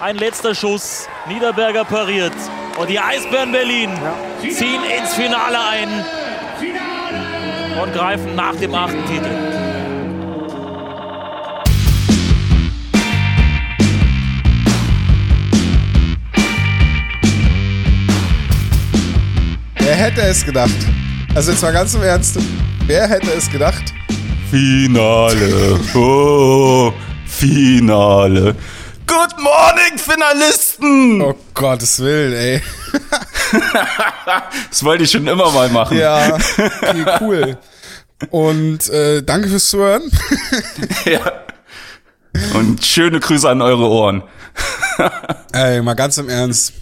Ein letzter Schuss. Niederberger pariert. Und die Eisbären Berlin ziehen ins Finale ein und greifen nach dem achten Titel. Wer hätte es gedacht? Also jetzt mal ganz im Ernst. Wer hätte es gedacht? Finale. Oh, Finale. Good morning, Finalisten! Oh Gottes Willen, ey. das wollte ich schon immer mal machen. Ja, okay, cool. Und äh, danke fürs Zuhören. ja. Und schöne Grüße an eure Ohren. ey, mal ganz im Ernst.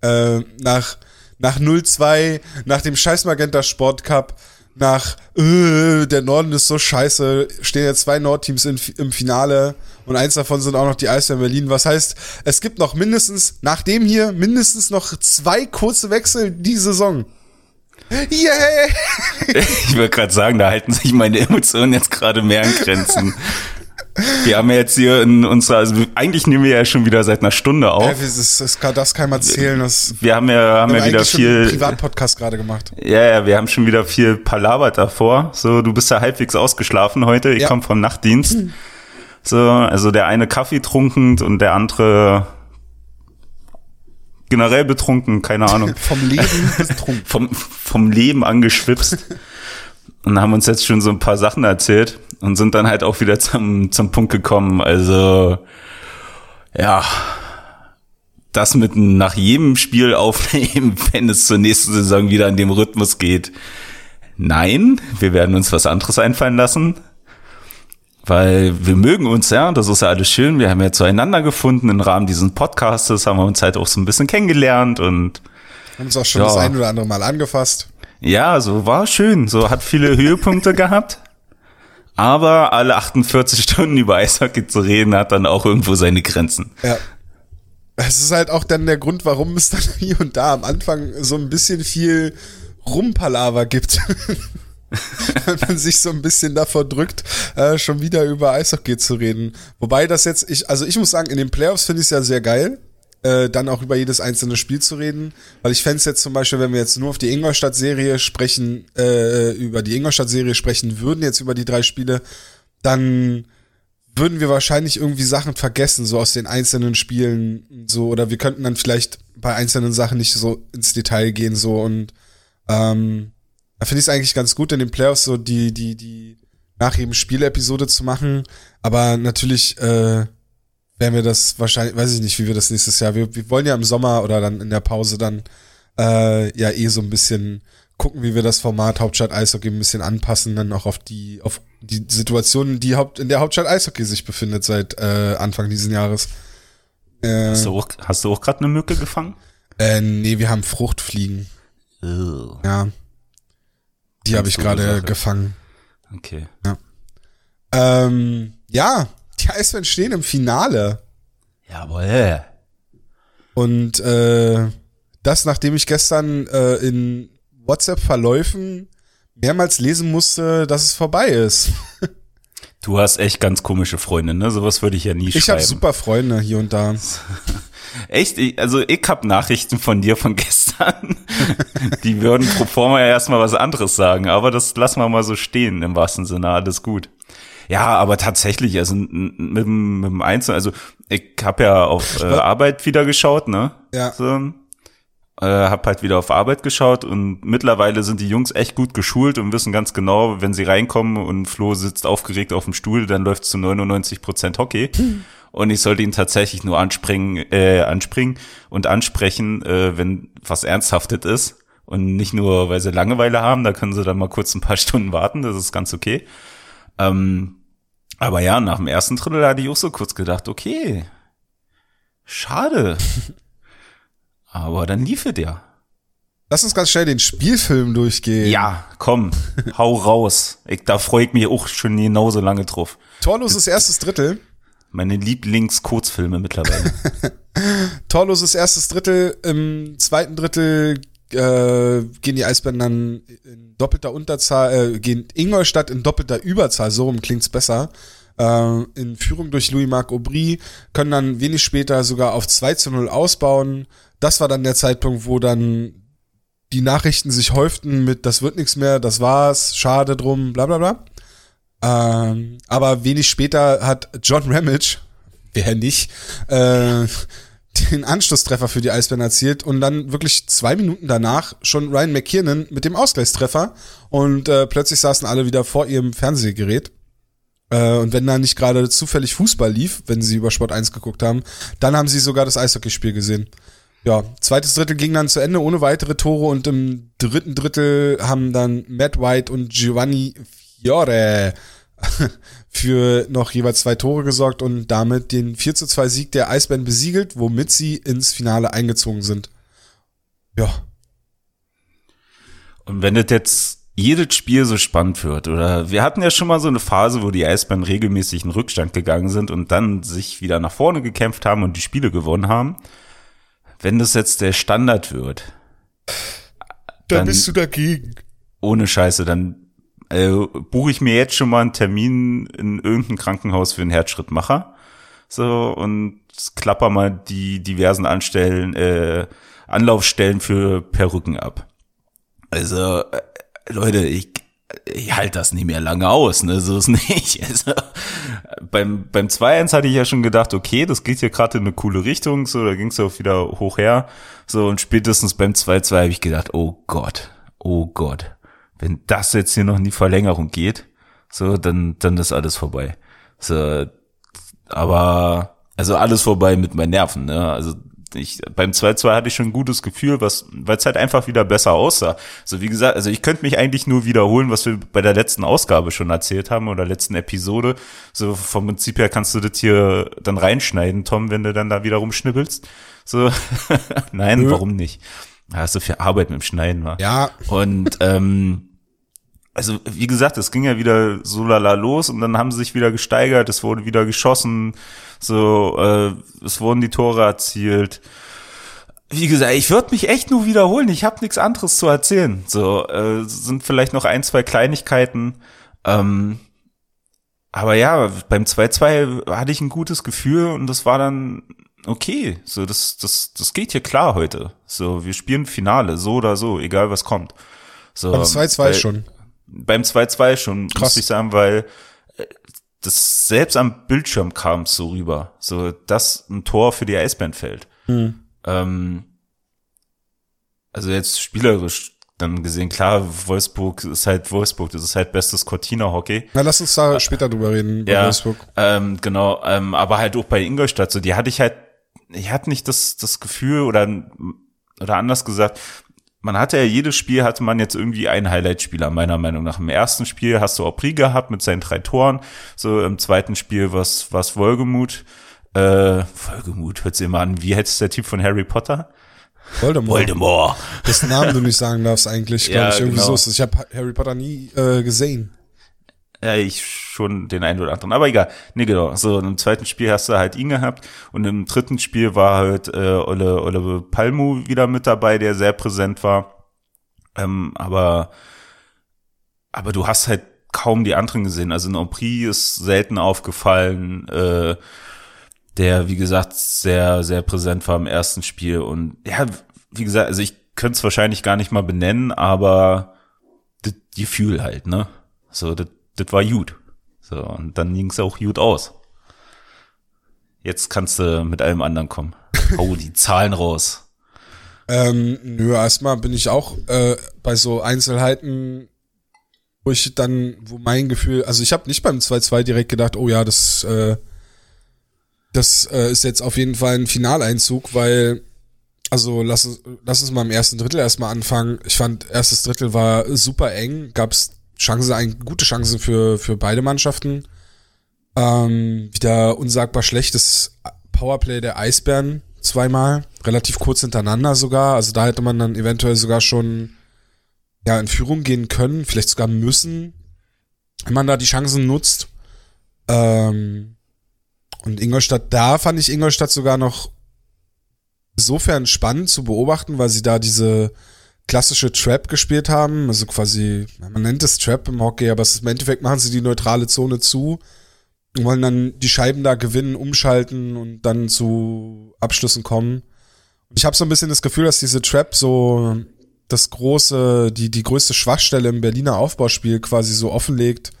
Äh, nach nach 0-2, nach dem scheiß Magenta Sport Cup, nach äh, der Norden ist so scheiße, stehen jetzt zwei Nordteams in, im Finale und eins davon sind auch noch die Eisbären Berlin. Was heißt, es gibt noch mindestens, nach dem hier, mindestens noch zwei kurze Wechsel die Saison. Yeah! Ich würde gerade sagen, da halten sich meine Emotionen jetzt gerade mehr an Grenzen. Wir haben ja jetzt hier in unserer, also eigentlich nehmen wir ja schon wieder seit einer Stunde auf. Ja, das, das, kann, das kann man erzählen. Das, wir haben ja, haben ja wieder viel. Privatpodcast gerade gemacht. Ja, ja, wir haben schon wieder viel palabert davor. So, du bist ja halbwegs ausgeschlafen heute. Ich ja. komme vom Nachtdienst. Hm. So, also der eine Kaffee trunkend und der andere generell betrunken, keine Ahnung. vom Leben betrunken. vom, vom Leben angeschwipst. und haben uns jetzt schon so ein paar Sachen erzählt und sind dann halt auch wieder zum, zum Punkt gekommen. Also, ja, das mit nach jedem Spiel aufnehmen, wenn es zur nächsten Saison wieder in dem Rhythmus geht. Nein, wir werden uns was anderes einfallen lassen. Weil wir mögen uns, ja, das ist ja alles schön. Wir haben ja zueinander gefunden im Rahmen dieses Podcastes, haben wir uns halt auch so ein bisschen kennengelernt und haben uns auch schon ja. das ein oder andere Mal angefasst. Ja, so war schön. So hat viele Höhepunkte gehabt. Aber alle 48 Stunden über Eishockey zu reden, hat dann auch irgendwo seine Grenzen. Ja. Es ist halt auch dann der Grund, warum es dann hier und da am Anfang so ein bisschen viel Rumpalaver gibt. Wenn man sich so ein bisschen davor drückt, äh, schon wieder über Eishockey zu reden. Wobei das jetzt, ich, also ich muss sagen, in den Playoffs finde ich es ja sehr geil, äh, dann auch über jedes einzelne Spiel zu reden. Weil ich fände es jetzt zum Beispiel, wenn wir jetzt nur auf die Ingolstadt-Serie sprechen, äh, über die Ingolstadt-Serie sprechen würden, jetzt über die drei Spiele, dann würden wir wahrscheinlich irgendwie Sachen vergessen, so aus den einzelnen Spielen, so, oder wir könnten dann vielleicht bei einzelnen Sachen nicht so ins Detail gehen, so, und ähm, finde ich es eigentlich ganz gut, in den Playoffs so die, die, die nach jedem Spiel-Episode zu machen. Aber natürlich äh, werden wir das wahrscheinlich, weiß ich nicht, wie wir das nächstes Jahr. Wir, wir wollen ja im Sommer oder dann in der Pause dann äh, ja eh so ein bisschen gucken, wie wir das Format Hauptstadt Eishockey ein bisschen anpassen, dann auch auf die, auf die Situation, die Haupt, in der Hauptstadt Eishockey sich befindet seit äh, Anfang dieses Jahres. Äh, hast du auch, hast du auch gerade eine Mücke gefangen? Äh, nee, wir haben Fruchtfliegen. Oh. Ja. Die habe ich gerade gefangen. Okay. Ja. Ähm, ja, die Eisbären stehen im Finale. Jawohl. Und äh, das, nachdem ich gestern äh, in WhatsApp-Verläufen mehrmals lesen musste, dass es vorbei ist. Du hast echt ganz komische Freunde, ne? Sowas würde ich ja nie ich schreiben. Ich habe super Freunde hier und da. Echt? Also ich hab Nachrichten von dir von gestern. Die würden pro forma ja erstmal was anderes sagen, aber das lassen wir mal so stehen im wahrsten Sinne. Alles gut. Ja, aber tatsächlich, also mit, mit dem Einzelnen, also ich habe ja auf äh, Arbeit wieder geschaut, ne? Ja. So, äh, hab halt wieder auf Arbeit geschaut und mittlerweile sind die Jungs echt gut geschult und wissen ganz genau, wenn sie reinkommen und Flo sitzt aufgeregt auf dem Stuhl, dann läuft zu 99 Prozent Hockey. Hm. Und ich sollte ihn tatsächlich nur anspringen, äh, anspringen und ansprechen, äh, wenn was Ernsthaftes ist. Und nicht nur, weil sie Langeweile haben, da können sie dann mal kurz ein paar Stunden warten, das ist ganz okay. Ähm, aber ja, nach dem ersten Drittel hatte ich auch so kurz gedacht, okay, schade. Aber dann lief es ja. Lass uns ganz schnell den Spielfilm durchgehen. Ja, komm, hau raus. Ich, da freue ich mich auch schon genauso lange drauf. Torloses erstes Drittel. Meine Lieblings-Kurzfilme mittlerweile. Torloses erstes Drittel. Im zweiten Drittel äh, gehen die Eisbären dann in doppelter Unterzahl, äh, gehen Ingolstadt in doppelter Überzahl, so rum klingt's besser, äh, in Führung durch Louis-Marc Aubry, können dann wenig später sogar auf 2 zu 0 ausbauen. Das war dann der Zeitpunkt, wo dann die Nachrichten sich häuften mit, das wird nichts mehr, das war's, schade drum, bla bla bla. Ähm, aber wenig später hat John Ramage, wer nicht, äh, den Anschlusstreffer für die Eisbären erzielt und dann wirklich zwei Minuten danach schon Ryan McKiernan mit dem Ausgleichstreffer und äh, plötzlich saßen alle wieder vor ihrem Fernsehgerät. Äh, und wenn da nicht gerade zufällig Fußball lief, wenn sie über Sport 1 geguckt haben, dann haben sie sogar das Eishockeyspiel gesehen. Ja, zweites Drittel ging dann zu Ende ohne weitere Tore und im dritten Drittel haben dann Matt White und Giovanni Fiore für noch jeweils zwei Tore gesorgt und damit den 4 zu 2 Sieg der Eisbären besiegelt, womit sie ins Finale eingezogen sind. Ja. Und wenn das jetzt jedes Spiel so spannend wird, oder wir hatten ja schon mal so eine Phase, wo die Eisbären regelmäßig in Rückstand gegangen sind und dann sich wieder nach vorne gekämpft haben und die Spiele gewonnen haben. Wenn das jetzt der Standard wird, dann, dann bist du dagegen. Ohne Scheiße, dann äh, buche ich mir jetzt schon mal einen Termin in irgendein Krankenhaus für einen Herzschrittmacher. So, und klapper mal die diversen Anstellen, äh, Anlaufstellen für Perücken ab. Also, äh, Leute, ich, ich halte das nicht mehr lange aus, ne? So ist nicht. Also, beim beim 2-1 hatte ich ja schon gedacht, okay, das geht hier gerade in eine coole Richtung, so, da ging es auch wieder hoch her. So, und spätestens beim 2-2 habe ich gedacht, oh Gott, oh Gott wenn das jetzt hier noch in die Verlängerung geht, so, dann, dann ist alles vorbei. So, aber, also alles vorbei mit meinen Nerven, ne? Also ich, beim 2-2 hatte ich schon ein gutes Gefühl, was, weil es halt einfach wieder besser aussah. So wie gesagt, also ich könnte mich eigentlich nur wiederholen, was wir bei der letzten Ausgabe schon erzählt haben oder letzten Episode. So vom Prinzip her kannst du das hier dann reinschneiden, Tom, wenn du dann da wieder rumschnibbelst. So, nein, Nö. warum nicht? Hast du viel Arbeit mit dem Schneiden, war. Ja. Und ähm, also wie gesagt, es ging ja wieder so lala los und dann haben sie sich wieder gesteigert, es wurde wieder geschossen, so äh, es wurden die Tore erzielt. Wie gesagt, ich würde mich echt nur wiederholen. Ich habe nichts anderes zu erzählen. So äh, sind vielleicht noch ein, zwei Kleinigkeiten. Ähm, aber ja, beim 2-2 hatte ich ein gutes Gefühl und das war dann okay. So, das, das, das geht hier klar heute. So, wir spielen Finale, so oder so, egal was kommt. So, beim 2-2 schon. Beim 2-2 schon, Krass. muss ich sagen, weil äh, das selbst am Bildschirm kam so rüber, so dass ein Tor für die Eisbären fällt. Hm. Ähm, also jetzt spielerisch dann gesehen, klar, Wolfsburg ist halt Wolfsburg, das ist halt bestes Cortina-Hockey. Na, lass uns da später drüber reden, bei ja, Wolfsburg. Ähm, genau, ähm, aber halt auch bei Ingolstadt, so, die hatte ich halt, ich hatte nicht das, das Gefühl oder, oder anders gesagt, man hatte ja jedes Spiel hatte man jetzt irgendwie einen Highlight-Spieler, meiner Meinung nach. Im ersten Spiel hast du Opri gehabt mit seinen drei Toren. So im zweiten Spiel was was Wolgemut. Äh, Wolgemut hört sich immer an. Wie heißt der Typ von Harry Potter? Voldemort. Voldemort. Das Namen du nicht sagen darfst eigentlich, glaube ja, ich. Irgendwie genau. so Ich habe Harry Potter nie äh, gesehen. Ja, ich schon den einen oder anderen. Aber egal. Nee, genau. So, im zweiten Spiel hast du halt ihn gehabt. Und im dritten Spiel war halt äh, Olle, Olle Palmu wieder mit dabei, der sehr präsent war. Ähm, aber, aber du hast halt kaum die anderen gesehen. Also ein Aupri ist selten aufgefallen, äh, der, wie gesagt, sehr, sehr präsent war im ersten Spiel. Und ja, wie gesagt, also ich könnte es wahrscheinlich gar nicht mal benennen, aber das Gefühl halt, ne? So, das das war gut. So, und dann ging's auch gut aus. Jetzt kannst du mit allem anderen kommen. Oh, die Zahlen raus. Ähm, nö, erstmal bin ich auch äh, bei so Einzelheiten, wo ich dann, wo mein Gefühl, also ich habe nicht beim 2-2 direkt gedacht, oh ja, das, äh, das äh, ist jetzt auf jeden Fall ein Finaleinzug, weil, also lass, lass uns mal im ersten Drittel erstmal anfangen. Ich fand, erstes Drittel war super eng, gab's Chancen, gute Chancen für, für beide Mannschaften. Ähm, wieder unsagbar schlechtes Powerplay der Eisbären zweimal, relativ kurz hintereinander sogar. Also da hätte man dann eventuell sogar schon ja, in Führung gehen können, vielleicht sogar müssen, wenn man da die Chancen nutzt. Ähm, und Ingolstadt, da fand ich Ingolstadt sogar noch insofern spannend zu beobachten, weil sie da diese klassische Trap gespielt haben, also quasi, man nennt es Trap im Hockey, aber im Endeffekt machen sie die neutrale Zone zu wollen dann die Scheiben da gewinnen, umschalten und dann zu Abschlüssen kommen. Und ich habe so ein bisschen das Gefühl, dass diese Trap so das große, die, die größte Schwachstelle im Berliner Aufbauspiel quasi so offenlegt,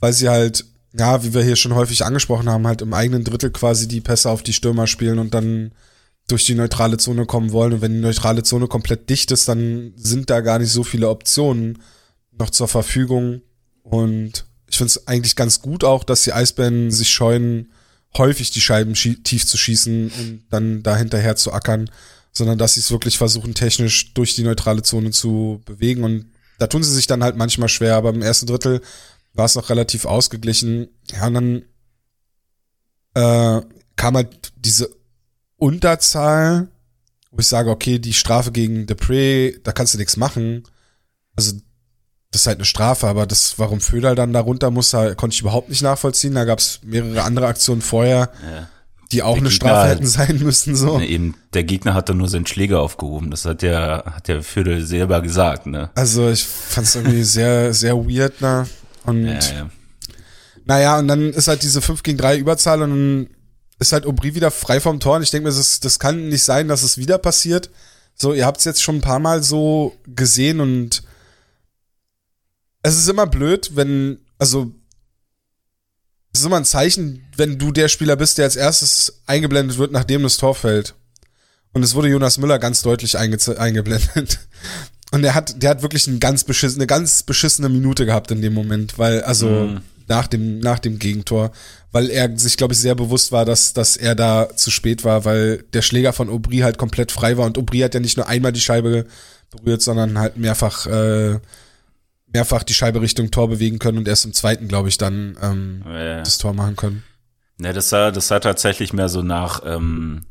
weil sie halt, ja, wie wir hier schon häufig angesprochen haben, halt im eigenen Drittel quasi die Pässe auf die Stürmer spielen und dann durch die neutrale Zone kommen wollen. Und wenn die neutrale Zone komplett dicht ist, dann sind da gar nicht so viele Optionen noch zur Verfügung. Und ich finde es eigentlich ganz gut auch, dass die Eisbären sich scheuen, häufig die Scheiben tief zu schießen und dann dahinterher zu ackern, sondern dass sie es wirklich versuchen, technisch durch die neutrale Zone zu bewegen. Und da tun sie sich dann halt manchmal schwer, aber im ersten Drittel war es noch relativ ausgeglichen. Ja, und dann äh, kam halt diese Unterzahl, wo ich sage, okay, die Strafe gegen Depre, da kannst du nichts machen. Also das ist halt eine Strafe, aber das, warum Föderl dann da runter muss, da konnte ich überhaupt nicht nachvollziehen. Da gab es mehrere andere Aktionen vorher, ja. die auch der eine Gegner Strafe hätten sein müssen. So. Ne, eben, der Gegner hat dann nur seinen Schläger aufgehoben. Das hat der, hat der Föderl selber gesagt, ne? Also ich fand es irgendwie sehr, sehr weird, ne? Und ja, ja. naja, und dann ist halt diese 5 gegen 3 Überzahl und dann ist halt Aubry wieder frei vom Tor. Und ich denke mir, das, das kann nicht sein, dass es wieder passiert. So, ihr habt es jetzt schon ein paar Mal so gesehen und es ist immer blöd, wenn, also, es ist immer ein Zeichen, wenn du der Spieler bist, der als erstes eingeblendet wird, nachdem das Tor fällt. Und es wurde Jonas Müller ganz deutlich eingeblendet. Und er hat, der hat wirklich ein ganz eine ganz beschissene Minute gehabt in dem Moment, weil, also, mm. Nach dem, nach dem Gegentor, weil er sich, glaube ich, sehr bewusst war, dass, dass er da zu spät war, weil der Schläger von Aubry halt komplett frei war und Aubry hat ja nicht nur einmal die Scheibe berührt, sondern halt mehrfach, äh, mehrfach die Scheibe Richtung Tor bewegen können und erst im zweiten, glaube ich, dann ähm, ja. das Tor machen können. Ja, das sah, das sah tatsächlich mehr so nach ähm,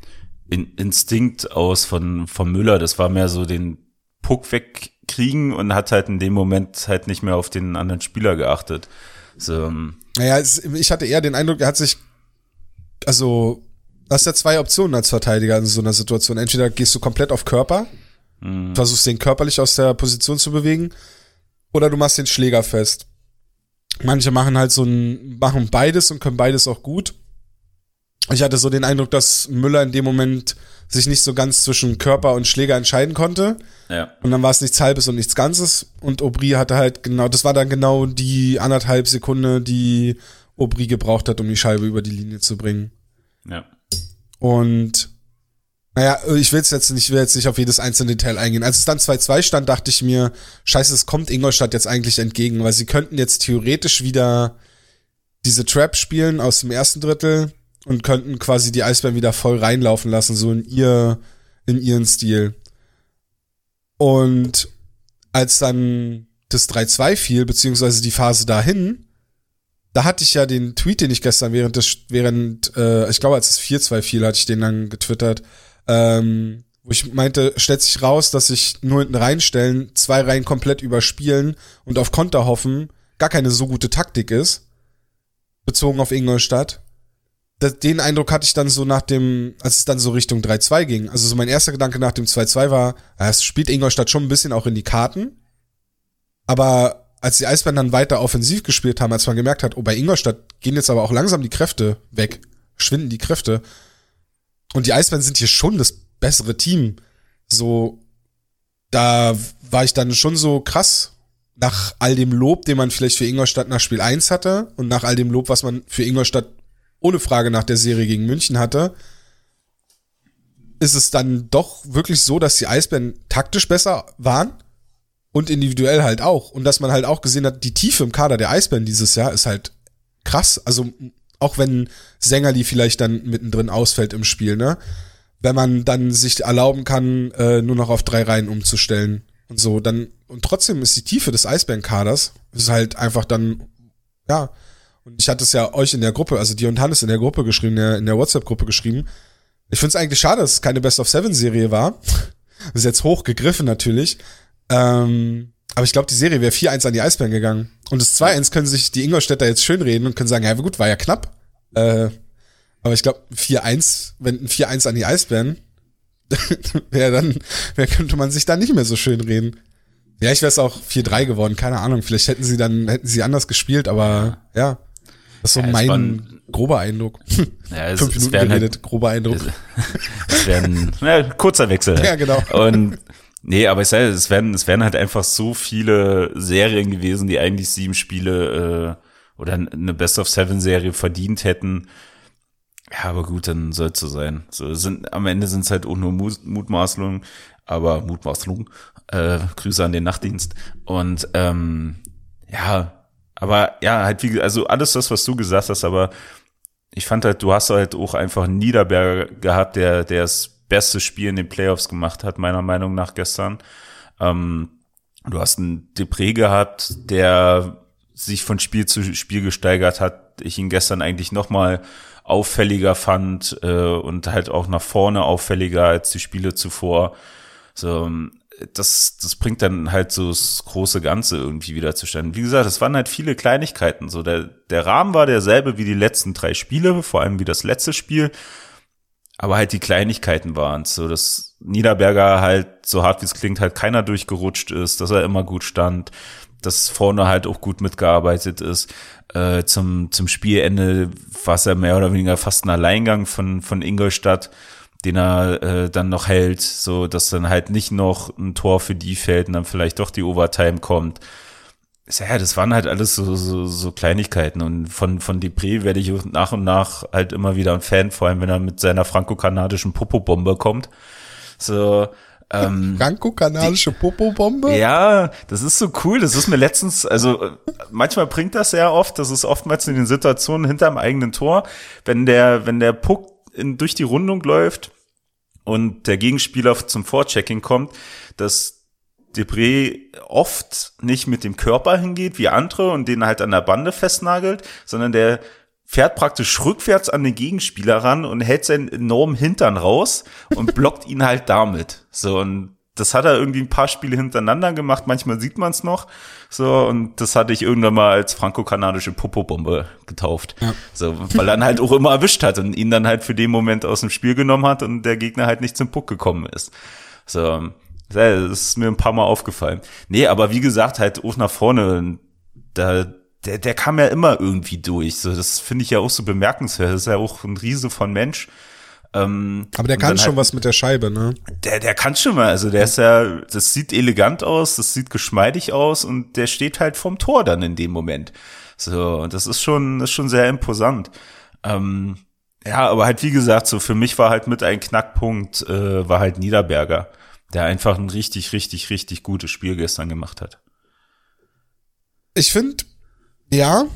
in, Instinkt aus von, von Müller. Das war mehr so den Puck wegkriegen und hat halt in dem Moment halt nicht mehr auf den anderen Spieler geachtet. So, ähm, naja, ich hatte eher den Eindruck, er hat sich, also, du hast ja zwei Optionen als Verteidiger in so einer Situation. Entweder gehst du komplett auf Körper, mhm. versuchst den körperlich aus der Position zu bewegen, oder du machst den Schläger fest. Manche machen halt so ein, machen beides und können beides auch gut. Ich hatte so den Eindruck, dass Müller in dem Moment sich nicht so ganz zwischen Körper und Schläger entscheiden konnte. Ja. Und dann war es nichts Halbes und nichts Ganzes. Und Aubry hatte halt genau, das war dann genau die anderthalb Sekunde, die Aubry gebraucht hat, um die Scheibe über die Linie zu bringen. Ja. Und naja, ich will jetzt nicht, ich will jetzt nicht auf jedes einzelne Detail eingehen. Als es dann 2-2 stand, dachte ich mir, scheiße, es kommt Ingolstadt jetzt eigentlich entgegen, weil sie könnten jetzt theoretisch wieder diese Trap spielen aus dem ersten Drittel und könnten quasi die Eisbären wieder voll reinlaufen lassen, so in ihr, in ihren Stil. Und als dann das 3-2 fiel, beziehungsweise die Phase dahin, da hatte ich ja den Tweet, den ich gestern während des, während, äh, ich glaube, als es 4-2 fiel, hatte ich den dann getwittert, ähm, wo ich meinte, stellt sich raus, dass sich nur hinten reinstellen, zwei Reihen komplett überspielen und auf Konter hoffen, gar keine so gute Taktik ist, bezogen auf Ingolstadt. Das, den Eindruck hatte ich dann so nach dem, als es dann so Richtung 3-2 ging. Also so mein erster Gedanke nach dem 2-2 war, es spielt Ingolstadt schon ein bisschen auch in die Karten. Aber als die Eisbären dann weiter offensiv gespielt haben, als man gemerkt hat, oh, bei Ingolstadt gehen jetzt aber auch langsam die Kräfte weg, schwinden die Kräfte, und die Eisbären sind hier schon das bessere Team. So, da war ich dann schon so krass nach all dem Lob, den man vielleicht für Ingolstadt nach Spiel 1 hatte und nach all dem Lob, was man für Ingolstadt ohne Frage nach der Serie gegen München hatte, ist es dann doch wirklich so, dass die Eisbären taktisch besser waren und individuell halt auch. Und dass man halt auch gesehen hat, die Tiefe im Kader der Eisbären dieses Jahr ist halt krass. Also auch wenn Sängerli vielleicht dann mittendrin ausfällt im Spiel, ne? Wenn man dann sich erlauben kann, äh, nur noch auf drei Reihen umzustellen und so, dann, und trotzdem ist die Tiefe des Eisbärenkaders, ist halt einfach dann, ja, und ich hatte es ja euch in der Gruppe, also dir und Hannes in der Gruppe geschrieben, in der, der WhatsApp-Gruppe geschrieben. Ich finde es eigentlich schade, dass es keine Best of Seven Serie war. Das ist jetzt hochgegriffen natürlich. Ähm, aber ich glaube, die Serie wäre 4-1 an die Eisbären gegangen. Und das 2-1 können sich die Ingolstädter jetzt schönreden und können sagen, ja gut, war ja knapp. Äh, aber ich glaube, 4-1, wenn ein 4-1 an die Eisbären, wäre dann, wer könnte man sich da nicht mehr so schön reden. Vielleicht wäre es auch 4-3 geworden, keine Ahnung. Vielleicht hätten sie dann, hätten sie anders gespielt, aber ja. Das ist so Ja, mein waren- grober Eindruck. Ja, es, Fünf Minuten geredet, halt, grober Eindruck. es werden, na, kurzer Wechsel. Ja, genau. Und nee, aber ich sage, es werden, es werden halt einfach so viele Serien gewesen, die eigentlich sieben Spiele äh, oder eine Best of Seven Serie verdient hätten. Ja, aber gut, dann soll es so sein. So sind am Ende sind es halt auch nur Mu- Mutmaßungen, aber Mutmaßungen. Äh, Grüße an den Nachtdienst. Und ähm, ja, aber ja, halt wie, also alles das, was du gesagt hast, aber ich fand halt, du hast halt auch einfach einen Niederberger gehabt, der, der das beste Spiel in den Playoffs gemacht hat, meiner Meinung nach gestern. Ähm, du hast einen Depré gehabt, der sich von Spiel zu Spiel gesteigert hat. Ich ihn gestern eigentlich noch mal auffälliger fand äh, und halt auch nach vorne auffälliger als die Spiele zuvor. So, das, das bringt dann halt so das große Ganze irgendwie wieder zustande. Wie gesagt, es waren halt viele Kleinigkeiten. So, der, der Rahmen war derselbe wie die letzten drei Spiele, vor allem wie das letzte Spiel. Aber halt die Kleinigkeiten waren so, dass Niederberger halt, so hart wie es klingt, halt keiner durchgerutscht ist, dass er immer gut stand, dass vorne halt auch gut mitgearbeitet ist. Äh, zum, zum Spielende war es ja mehr oder weniger fast ein Alleingang von, von Ingolstadt, den er äh, dann noch hält, so dass dann halt nicht noch ein Tor für die fällt und dann vielleicht doch die Overtime kommt. Ja, das waren halt alles so, so, so Kleinigkeiten und von, von Depré werde ich nach und nach halt immer wieder ein Fan, vor allem wenn er mit seiner franco-kanadischen Popo-Bombe kommt. So, ähm, Franco-kanadische Popo-Bombe? ja, das ist so cool. Das ist mir letztens, also manchmal bringt das sehr oft. Das ist oftmals in den Situationen hinterm eigenen Tor, wenn der, wenn der Puck in, durch die Rundung läuft und der Gegenspieler zum Vorchecking kommt, dass Debré oft nicht mit dem Körper hingeht wie andere und den halt an der Bande festnagelt, sondern der fährt praktisch rückwärts an den Gegenspieler ran und hält seinen enormen Hintern raus und blockt ihn halt damit. So und das hat er irgendwie ein paar Spiele hintereinander gemacht. Manchmal sieht man es noch. So und das hatte ich irgendwann mal als franco-kanadische Popo-Bombe getauft. Ja. So, weil er ihn halt auch immer erwischt hat und ihn dann halt für den Moment aus dem Spiel genommen hat und der Gegner halt nicht zum Puck gekommen ist. So, das ist mir ein paar Mal aufgefallen. Nee, aber wie gesagt, halt auch nach vorne, da, der, der kam ja immer irgendwie durch. So, das finde ich ja auch so bemerkenswert. Das ist ja auch ein Riese von Mensch. Ähm, Aber der kann schon halt, was mit der Scheibe, ne? Der, der kann schon mal. Also der ist ja, das sieht elegant aus, das sieht geschmeidig aus und der steht halt vom Tor dann in dem Moment. So, und das ist schon, ist schon sehr imposant. Ähm, ja, aber halt wie gesagt, so für mich war halt mit ein Knackpunkt, äh, war halt Niederberger, der einfach ein richtig, richtig, richtig gutes Spiel gestern gemacht hat. Ich finde, ja,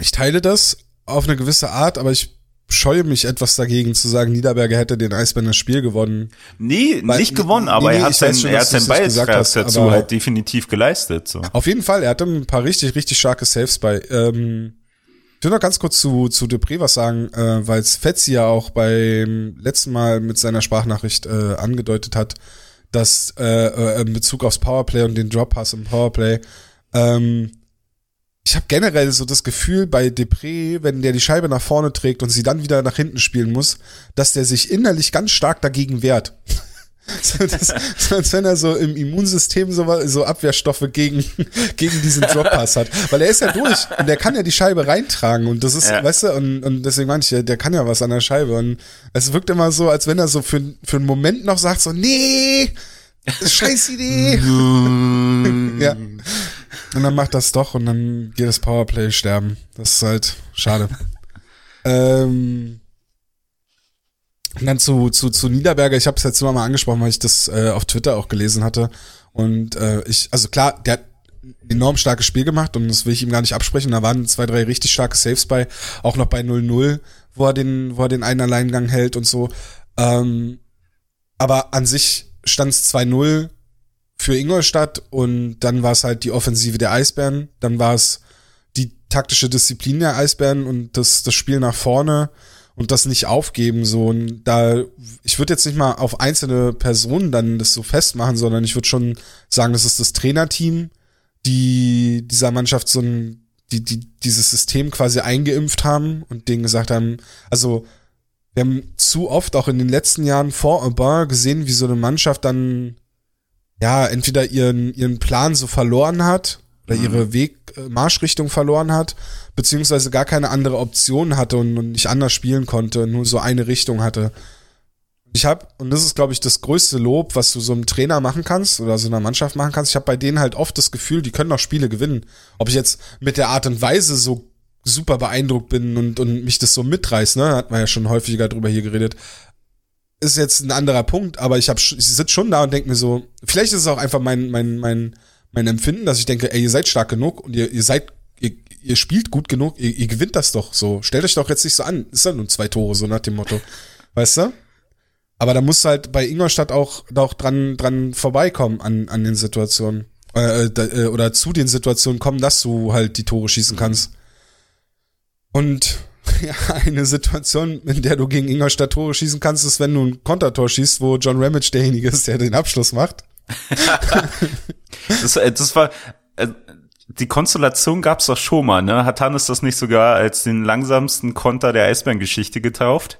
ich teile das auf eine gewisse Art, aber ich scheue mich etwas dagegen zu sagen, Niederberger hätte den Eisbären das Spiel gewonnen. Nee, Weil- nicht gewonnen, aber nee, er hat ich sein, weiß schon, er hat sein du es gesagt Beitrag dazu halt definitiv geleistet. So. Auf jeden Fall, er hatte ein paar richtig, richtig starke Saves bei. Ähm, ich will noch ganz kurz zu, zu Depré was sagen, äh, weil es Fetzi ja auch beim letzten Mal mit seiner Sprachnachricht äh, angedeutet hat, dass äh, äh, in Bezug aufs Powerplay und den Drop-Pass im Powerplay, ähm, ich habe generell so das Gefühl bei Depré, wenn der die Scheibe nach vorne trägt und sie dann wieder nach hinten spielen muss, dass der sich innerlich ganz stark dagegen wehrt. So, das, so als wenn er so im Immunsystem so, so Abwehrstoffe gegen, gegen diesen Drop-Pass hat. Weil er ist ja durch und der kann ja die Scheibe reintragen und das ist, Ja. weißt du, und, und deswegen meine ich, ja, der kann ja was an der Scheibe und es wirkt immer so, als wenn er so für, für einen Moment noch sagt so, nee, scheiß Idee. ja. Und dann macht das doch und dann geht das Powerplay sterben. Das ist halt schade. ähm, und dann zu, zu, zu Niederberger, ich habe es jetzt nur mal angesprochen, weil ich das äh, auf Twitter auch gelesen hatte. Und äh, ich, also klar, der hat ein enorm starkes Spiel gemacht und das will ich ihm gar nicht absprechen. Da waren zwei, drei richtig starke Saves bei, auch noch bei 0-0, wo er den, wo er den einen Alleingang hält und so. Ähm, aber an sich stand es 2-0 für Ingolstadt und dann war es halt die Offensive der Eisbären, dann war es die taktische Disziplin der Eisbären und das, das Spiel nach vorne und das nicht aufgeben so. Und da ich würde jetzt nicht mal auf einzelne Personen dann das so festmachen, sondern ich würde schon sagen, das ist das Trainerteam, die dieser Mannschaft so ein die die dieses System quasi eingeimpft haben und denen gesagt haben, also wir haben zu oft auch in den letzten Jahren vor Aubin gesehen, wie so eine Mannschaft dann ja entweder ihren ihren Plan so verloren hat oder mhm. ihre Weg, äh, Marschrichtung verloren hat, beziehungsweise gar keine andere Option hatte und, und nicht anders spielen konnte, nur so eine Richtung hatte. Ich habe, und das ist, glaube ich, das größte Lob, was du so einem Trainer machen kannst oder so einer Mannschaft machen kannst. Ich habe bei denen halt oft das Gefühl, die können auch Spiele gewinnen. Ob ich jetzt mit der Art und Weise so super beeindruckt bin und, und mich das so mitreißt, ne, hat man ja schon häufiger drüber hier geredet, ist jetzt ein anderer Punkt, aber ich, hab, ich sitze schon da und denke mir so, vielleicht ist es auch einfach mein, mein, mein, mein Empfinden, dass ich denke, ey, ihr seid stark genug und ihr, ihr seid, ihr, ihr spielt gut genug, ihr, ihr gewinnt das doch so. Stellt euch doch jetzt nicht so an. Ist ja nur zwei Tore, so nach dem Motto. Weißt du? Aber da muss halt bei Ingolstadt auch, auch dran, dran vorbeikommen an, an den Situationen. Äh, äh, oder zu den Situationen kommen, dass du halt die Tore schießen kannst. Und ja, eine Situation, in der du gegen Ingolstadt Tore schießen kannst, ist, wenn du ein Kontertor schießt, wo John Ramage derjenige ist, der den Abschluss macht. das, äh, das war, äh, die Konstellation gab's doch schon mal, ne? Hat Hannes das nicht sogar als den langsamsten Konter der Eisbären-Geschichte getauft?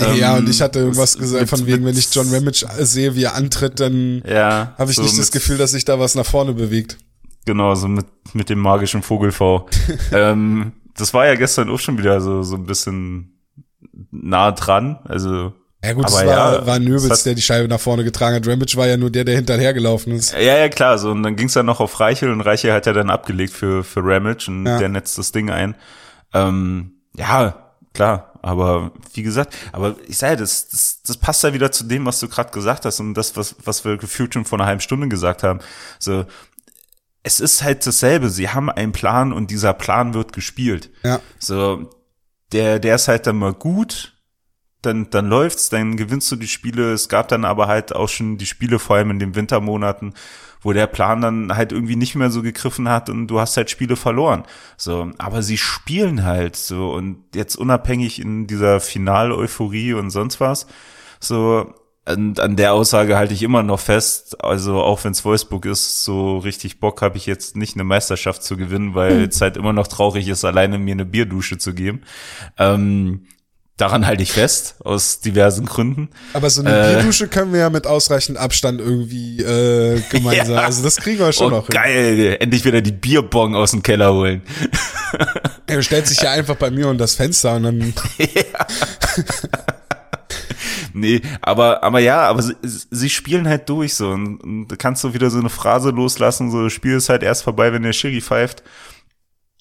Ja, ähm, und ich hatte irgendwas gesagt, mit, von wegen, wenn ich John Ramage sehe, wie er antritt, dann ja, habe ich so nicht das Gefühl, dass sich da was nach vorne bewegt. Genau, so mit, mit dem magischen Vogel-V. ähm, das war ja gestern auch schon wieder so, so ein bisschen nah dran. Also ja gut, aber es war, ja, war Nöbels, der die Scheibe nach vorne getragen hat. Ramage war ja nur der, der hinterhergelaufen ist. Ja, ja, klar. So, und dann ging es dann noch auf Reichel und Reichel hat ja dann abgelegt für, für Ramage und ja. der netzt das Ding ein. Ähm, ja, klar. Aber wie gesagt, aber ich sage, das, das, das passt ja wieder zu dem, was du gerade gesagt hast und das, was, was wir gefühlt schon vor einer halben Stunde gesagt haben. So, es ist halt dasselbe. Sie haben einen Plan und dieser Plan wird gespielt. Ja. So, der, der ist halt dann mal gut dann, dann läuft's, dann gewinnst du die Spiele. Es gab dann aber halt auch schon die Spiele, vor allem in den Wintermonaten, wo der Plan dann halt irgendwie nicht mehr so gegriffen hat und du hast halt Spiele verloren. So, aber sie spielen halt so und jetzt unabhängig in dieser Final-Euphorie und sonst was, so, und an der Aussage halte ich immer noch fest. Also auch wenn es Wolfsburg ist, so richtig Bock habe ich jetzt nicht eine Meisterschaft zu gewinnen, weil es halt immer noch traurig ist, alleine mir eine Bierdusche zu geben. Ähm, Daran halte ich fest, aus diversen Gründen. Aber so eine äh, Bierdusche können wir ja mit ausreichend Abstand irgendwie äh, gemeinsam. ja. Also das kriegen wir schon oh, noch. Geil, hin. endlich wieder die Bierbong aus dem Keller holen. er stellt sich ja einfach bei mir und das Fenster und dann. ja. Nee, aber, aber ja, aber sie, sie spielen halt durch so und, und da kannst du wieder so eine Phrase loslassen, so das Spiel ist halt erst vorbei, wenn der Schiri pfeift.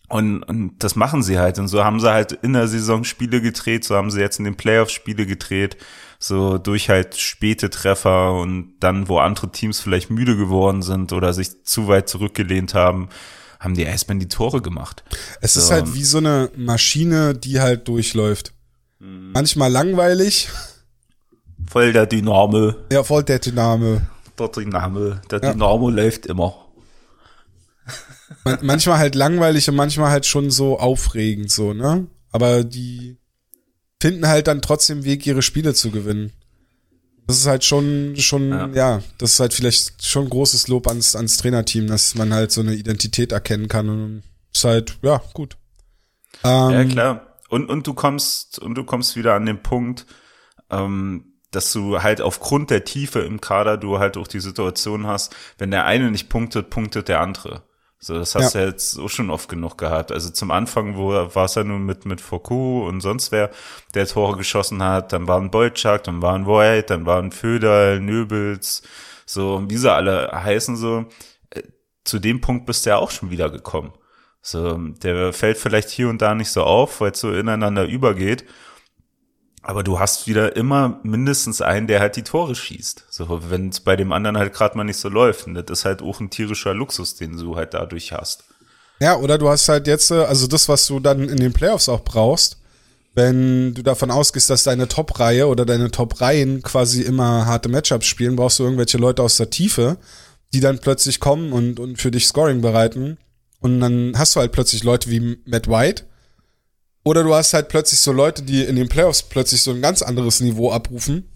Und, und das machen sie halt. Und so haben sie halt in der Saison Spiele gedreht, so haben sie jetzt in den Playoffs Spiele gedreht, so durch halt späte Treffer und dann, wo andere Teams vielleicht müde geworden sind oder sich zu weit zurückgelehnt haben, haben die Eisbären die Tore gemacht. Es so. ist halt wie so eine Maschine, die halt durchläuft. Mhm. Manchmal langweilig. Voll der Dynamo. Ja, voll der Dynamo. Der Dynamo. Der ja. Dynamo läuft immer manchmal halt langweilig und manchmal halt schon so aufregend so, ne? Aber die finden halt dann trotzdem Weg, ihre Spiele zu gewinnen. Das ist halt schon, schon, ja, ja das ist halt vielleicht schon großes Lob ans, ans Trainerteam, dass man halt so eine Identität erkennen kann und ist halt, ja, gut. Ähm, ja, klar. Und, und du kommst, und du kommst wieder an den Punkt, ähm, dass du halt aufgrund der Tiefe im Kader du halt auch die Situation hast, wenn der eine nicht punktet, punktet der andere. So, das hast ja. du jetzt so schon oft genug gehabt. Also zum Anfang, wo war es ja nur mit, mit Foucault und sonst wer, der Tore geschossen hat, dann waren Bolczak, dann waren Voigt, dann waren Föderl, Nöbels, so, wie sie alle heißen, so. Äh, zu dem Punkt bist du ja auch schon wieder gekommen. So, der fällt vielleicht hier und da nicht so auf, weil es so ineinander übergeht. Aber du hast wieder immer mindestens einen, der halt die Tore schießt. So, wenn es bei dem anderen halt gerade mal nicht so läuft. Und das ist halt auch ein tierischer Luxus, den du halt dadurch hast. Ja, oder du hast halt jetzt, äh, also das, was du dann in den Playoffs auch brauchst, wenn du davon ausgehst, dass deine Top-Reihe oder deine Top-Reihen quasi immer harte Matchups spielen, brauchst du irgendwelche Leute aus der Tiefe, die dann plötzlich kommen und, und für dich Scoring bereiten. Und dann hast du halt plötzlich Leute wie Matt White, oder du hast halt plötzlich so Leute, die in den Playoffs plötzlich so ein ganz anderes Niveau abrufen.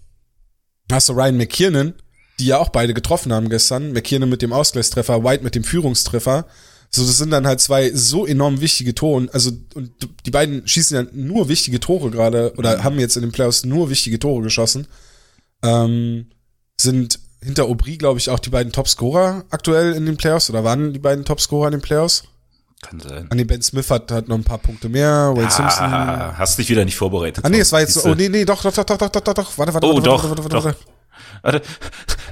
Hast du Ryan McKiernan, die ja auch beide getroffen haben gestern. McKiernan mit dem Ausgleichstreffer, White mit dem Führungstreffer. So, das sind dann halt zwei so enorm wichtige Tore. Also, und die beiden schießen ja nur wichtige Tore gerade, oder haben jetzt in den Playoffs nur wichtige Tore geschossen. Ähm, sind hinter Aubry, glaube ich, auch die beiden Topscorer aktuell in den Playoffs oder waren die beiden Topscorer in den Playoffs? Kann sein. Ah nee, Ben Smith hat, hat noch ein paar Punkte mehr, Wayne Simpson. Ah, hast dich wieder nicht vorbereitet. Ah nee, es war jetzt oh nee, nee, doch, doch, doch, doch, doch, doch, doch, doch, warte, warte, Oh, warte, doch, warte, warte, doch. warte. Warte,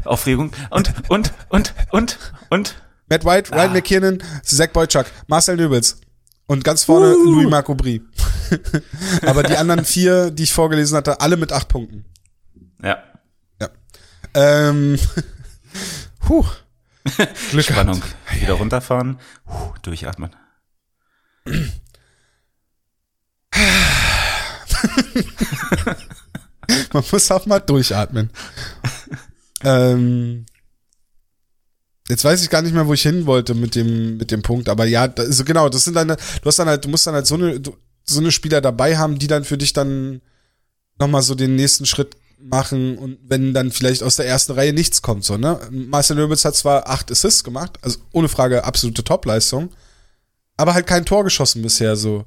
Aufregung. Und, und, und, und, und. Matt White, Ah. Ryan McKinnon, Zach Boychuk, Marcel Nöbels. Und ganz vorne Louis Marc Aubry. Aber die anderen vier, die ich vorgelesen hatte, alle mit acht Punkten. Ja, Ja. Ähm, puh. Glück Spannung. Wieder runterfahren. Puh, durchatmen. Man muss auch mal durchatmen. ähm, jetzt weiß ich gar nicht mehr, wo ich hin wollte mit dem, mit dem Punkt, aber ja, da- also genau, das sind deine, du hast dann halt, du musst dann halt so eine, so eine Spieler dabei haben, die dann für dich dann nochmal so den nächsten Schritt machen und wenn dann vielleicht aus der ersten Reihe nichts kommt, so, ne? Marcel Löwitz hat zwar acht Assists gemacht, also ohne Frage absolute Topleistung, aber halt kein Tor geschossen bisher, so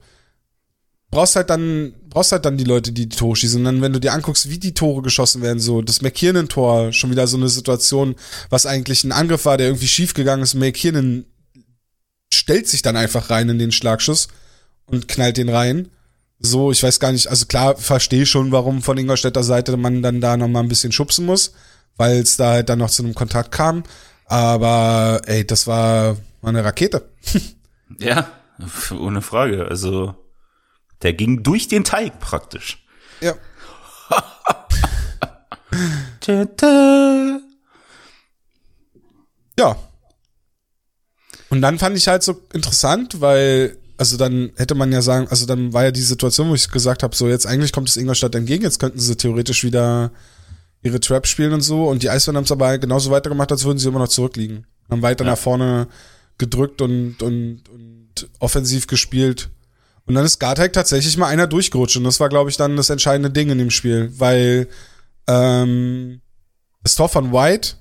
brauchst halt dann, brauchst halt dann die Leute, die die Tore schießen. Und dann, wenn du dir anguckst, wie die Tore geschossen werden, so das McKiernan-Tor, schon wieder so eine Situation, was eigentlich ein Angriff war, der irgendwie schief gegangen ist. McKiernan stellt sich dann einfach rein in den Schlagschuss und knallt den rein. So, ich weiß gar nicht, also klar, verstehe schon, warum von Ingolstädter Seite man dann da nochmal ein bisschen schubsen muss, weil es da halt dann noch zu einem Kontakt kam. Aber ey, das war, war eine Rakete. Ja, ohne Frage. Also, der ging durch den Teig praktisch. Ja. Ja. Und dann fand ich halt so interessant, weil, also dann hätte man ja sagen, also dann war ja die Situation, wo ich gesagt habe, so jetzt eigentlich kommt es Ingolstadt entgegen, jetzt könnten sie theoretisch wieder ihre Trap spielen und so. Und die Eisbären haben es aber genauso weitergemacht, als würden sie immer noch zurückliegen. Haben weiter Ja. nach vorne gedrückt und, und, und offensiv gespielt. Und dann ist Garteig tatsächlich mal einer durchgerutscht. Und das war, glaube ich, dann das entscheidende Ding in dem Spiel, weil ähm, das Tor von White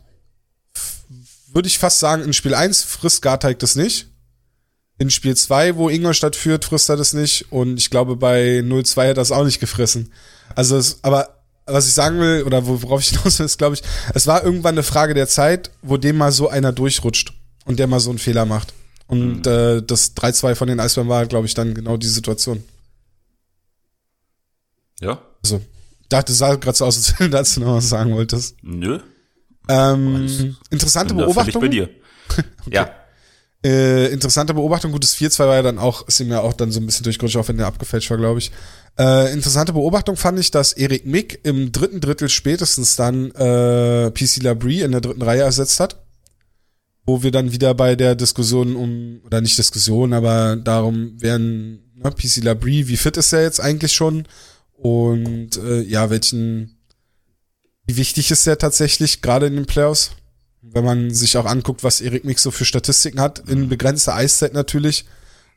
würde ich fast sagen, in Spiel 1 frisst Garteig das nicht. In Spiel 2, wo Ingolstadt führt, frisst er das nicht. Und ich glaube, bei 0-2 hat er das auch nicht gefressen. Also, es, aber was ich sagen will, oder worauf ich hinaus will, ist, glaube ich, es war irgendwann eine Frage der Zeit, wo dem mal so einer durchrutscht und der mal so einen Fehler macht. Und äh, das 3-2 von den Eisbären war, glaube ich, dann genau die Situation. Ja. Also, dachte, es sah gerade so aus, als wenn du dazu noch was sagen wolltest. Nö. Ähm, interessante Beobachtung. bei dir. Ja. Äh, interessante Beobachtung. Gutes 4-2 war ja dann auch, ist ihm ja auch dann so ein bisschen durchgerutscht, auch wenn der abgefälscht war, glaube ich. Äh, interessante Beobachtung fand ich, dass Erik Mick im dritten Drittel spätestens dann äh, PC Labrie in der dritten Reihe ersetzt hat. Wo wir dann wieder bei der Diskussion um, oder nicht Diskussion, aber darum wären ne, PC Labrie, wie fit ist er jetzt eigentlich schon? Und äh, ja, welchen, wie wichtig ist er tatsächlich gerade in den Playoffs? Wenn man sich auch anguckt, was Erik Mix so für Statistiken hat, in begrenzter Eiszeit natürlich.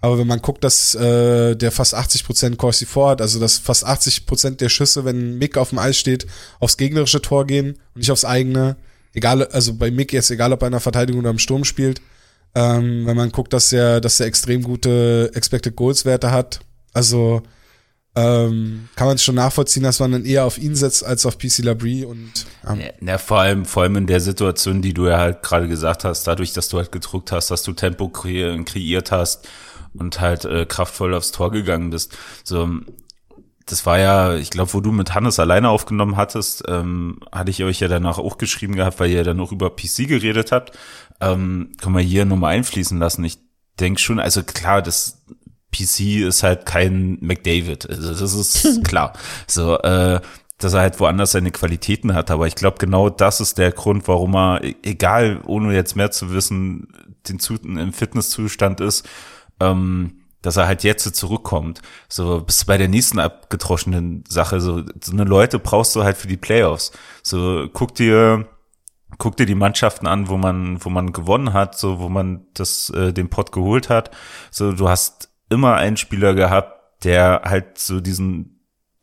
Aber wenn man guckt, dass äh, der fast 80% Corsi vor hat, also dass fast 80% der Schüsse, wenn Mick auf dem Eis steht, aufs gegnerische Tor gehen und nicht aufs eigene. Egal, also bei Mick jetzt egal, ob er in der Verteidigung oder im Sturm spielt. Ähm, wenn man guckt, dass er, dass er extrem gute Expected Goals Werte hat. Also ähm, kann man schon nachvollziehen, dass man dann eher auf ihn setzt als auf PC Labrie und ähm, Ja, Na, vor allem, vor allem in der Situation, die du ja halt gerade gesagt hast, dadurch, dass du halt gedruckt hast, dass du Tempo kre kreiert hast und halt äh, kraftvoll aufs Tor gegangen bist. So, das war ja, ich glaube, wo du mit Hannes alleine aufgenommen hattest, ähm, hatte ich euch ja danach auch geschrieben gehabt, weil ihr dann auch über PC geredet habt. Ähm, können wir hier nochmal einfließen lassen. Ich denke schon, also klar, das PC ist halt kein McDavid. Also das ist klar. So, äh, dass er halt woanders seine Qualitäten hat. Aber ich glaube, genau das ist der Grund, warum er, e- egal, ohne jetzt mehr zu wissen, den Zu im Fitnesszustand ist, ähm, dass er halt jetzt zurückkommt. So bis bei der nächsten abgetroschenen Sache. So, so eine Leute brauchst du halt für die Playoffs. So guck dir guck dir die Mannschaften an, wo man wo man gewonnen hat, so wo man das äh, den Pot geholt hat. So du hast immer einen Spieler gehabt, der halt so diesen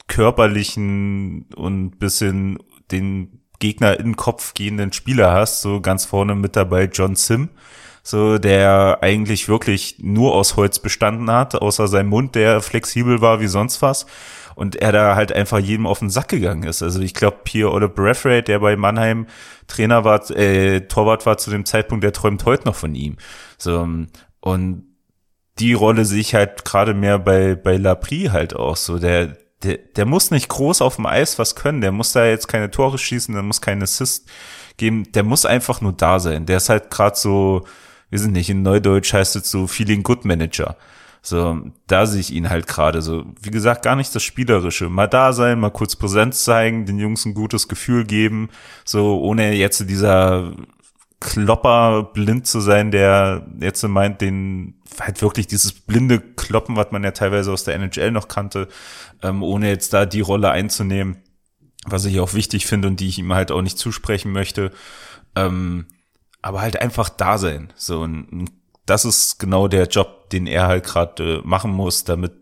körperlichen und bisschen den Gegner in den Kopf gehenden Spieler hast, so ganz vorne mit dabei John Sim, so der eigentlich wirklich nur aus Holz bestanden hat, außer seinem Mund, der flexibel war wie sonst was. und er da halt einfach jedem auf den Sack gegangen ist. Also ich glaube, Pierre Ole Braithwaite, der bei Mannheim Trainer war, äh, Torwart war zu dem Zeitpunkt, der träumt heute noch von ihm. So, und die Rolle sehe ich halt gerade mehr bei, bei Lapri halt auch so. Der, der, der muss nicht groß auf dem Eis was können. Der muss da jetzt keine Tore schießen, der muss keinen Assist geben. Der muss einfach nur da sein. Der ist halt gerade so, wir sind nicht, in Neudeutsch heißt es so Feeling Good Manager. So, da sehe ich ihn halt gerade so. Wie gesagt, gar nicht das Spielerische. Mal da sein, mal kurz Präsenz zeigen, den Jungs ein gutes Gefühl geben. So, ohne jetzt dieser Klopper blind zu sein, der jetzt meint, den halt wirklich dieses blinde Kloppen, was man ja teilweise aus der NHL noch kannte, ähm, ohne jetzt da die Rolle einzunehmen, was ich auch wichtig finde und die ich ihm halt auch nicht zusprechen möchte. Ähm, aber halt einfach da sein. So, und das ist genau der Job, den er halt gerade äh, machen muss, damit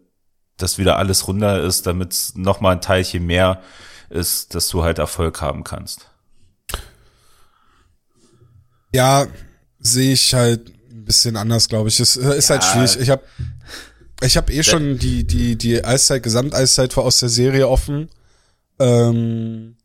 das wieder alles runter ist, damit es nochmal ein Teilchen mehr ist, dass du halt Erfolg haben kannst. Ja, sehe ich halt ein bisschen anders, glaube ich. Es äh, ist halt ja. halt schwierig. Ich habe ich hab eh schon die, die, die Eiszeit, Gesamteiszeit aus der Serie offen. Ähm,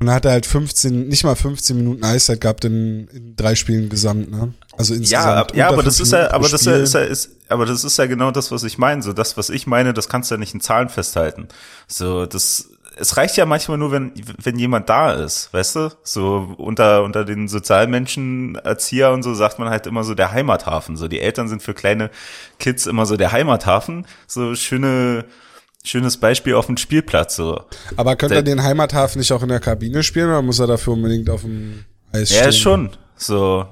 und dann hat er halt 15, nicht mal 15 Minuten Eiszeit gehabt in, in drei Spielen gesamt, ne? Also insgesamt. Ja, ja aber das ist ja, aber das ist ja, ist ja, ist, aber das ist ja genau das, was ich meine. So, das, was ich meine, das kannst du ja nicht in Zahlen festhalten. So, das, es reicht ja manchmal nur, wenn, wenn jemand da ist, weißt du? So unter, unter den Sozialmenschen, Erzieher und so sagt man halt immer so der Heimathafen. So, die Eltern sind für kleine Kids immer so der Heimathafen. So schöne, schönes Beispiel auf dem Spielplatz. So. Aber könnte er den Heimathafen nicht auch in der Kabine spielen oder muss er dafür unbedingt auf dem Eis stehen? Ja, schon. So,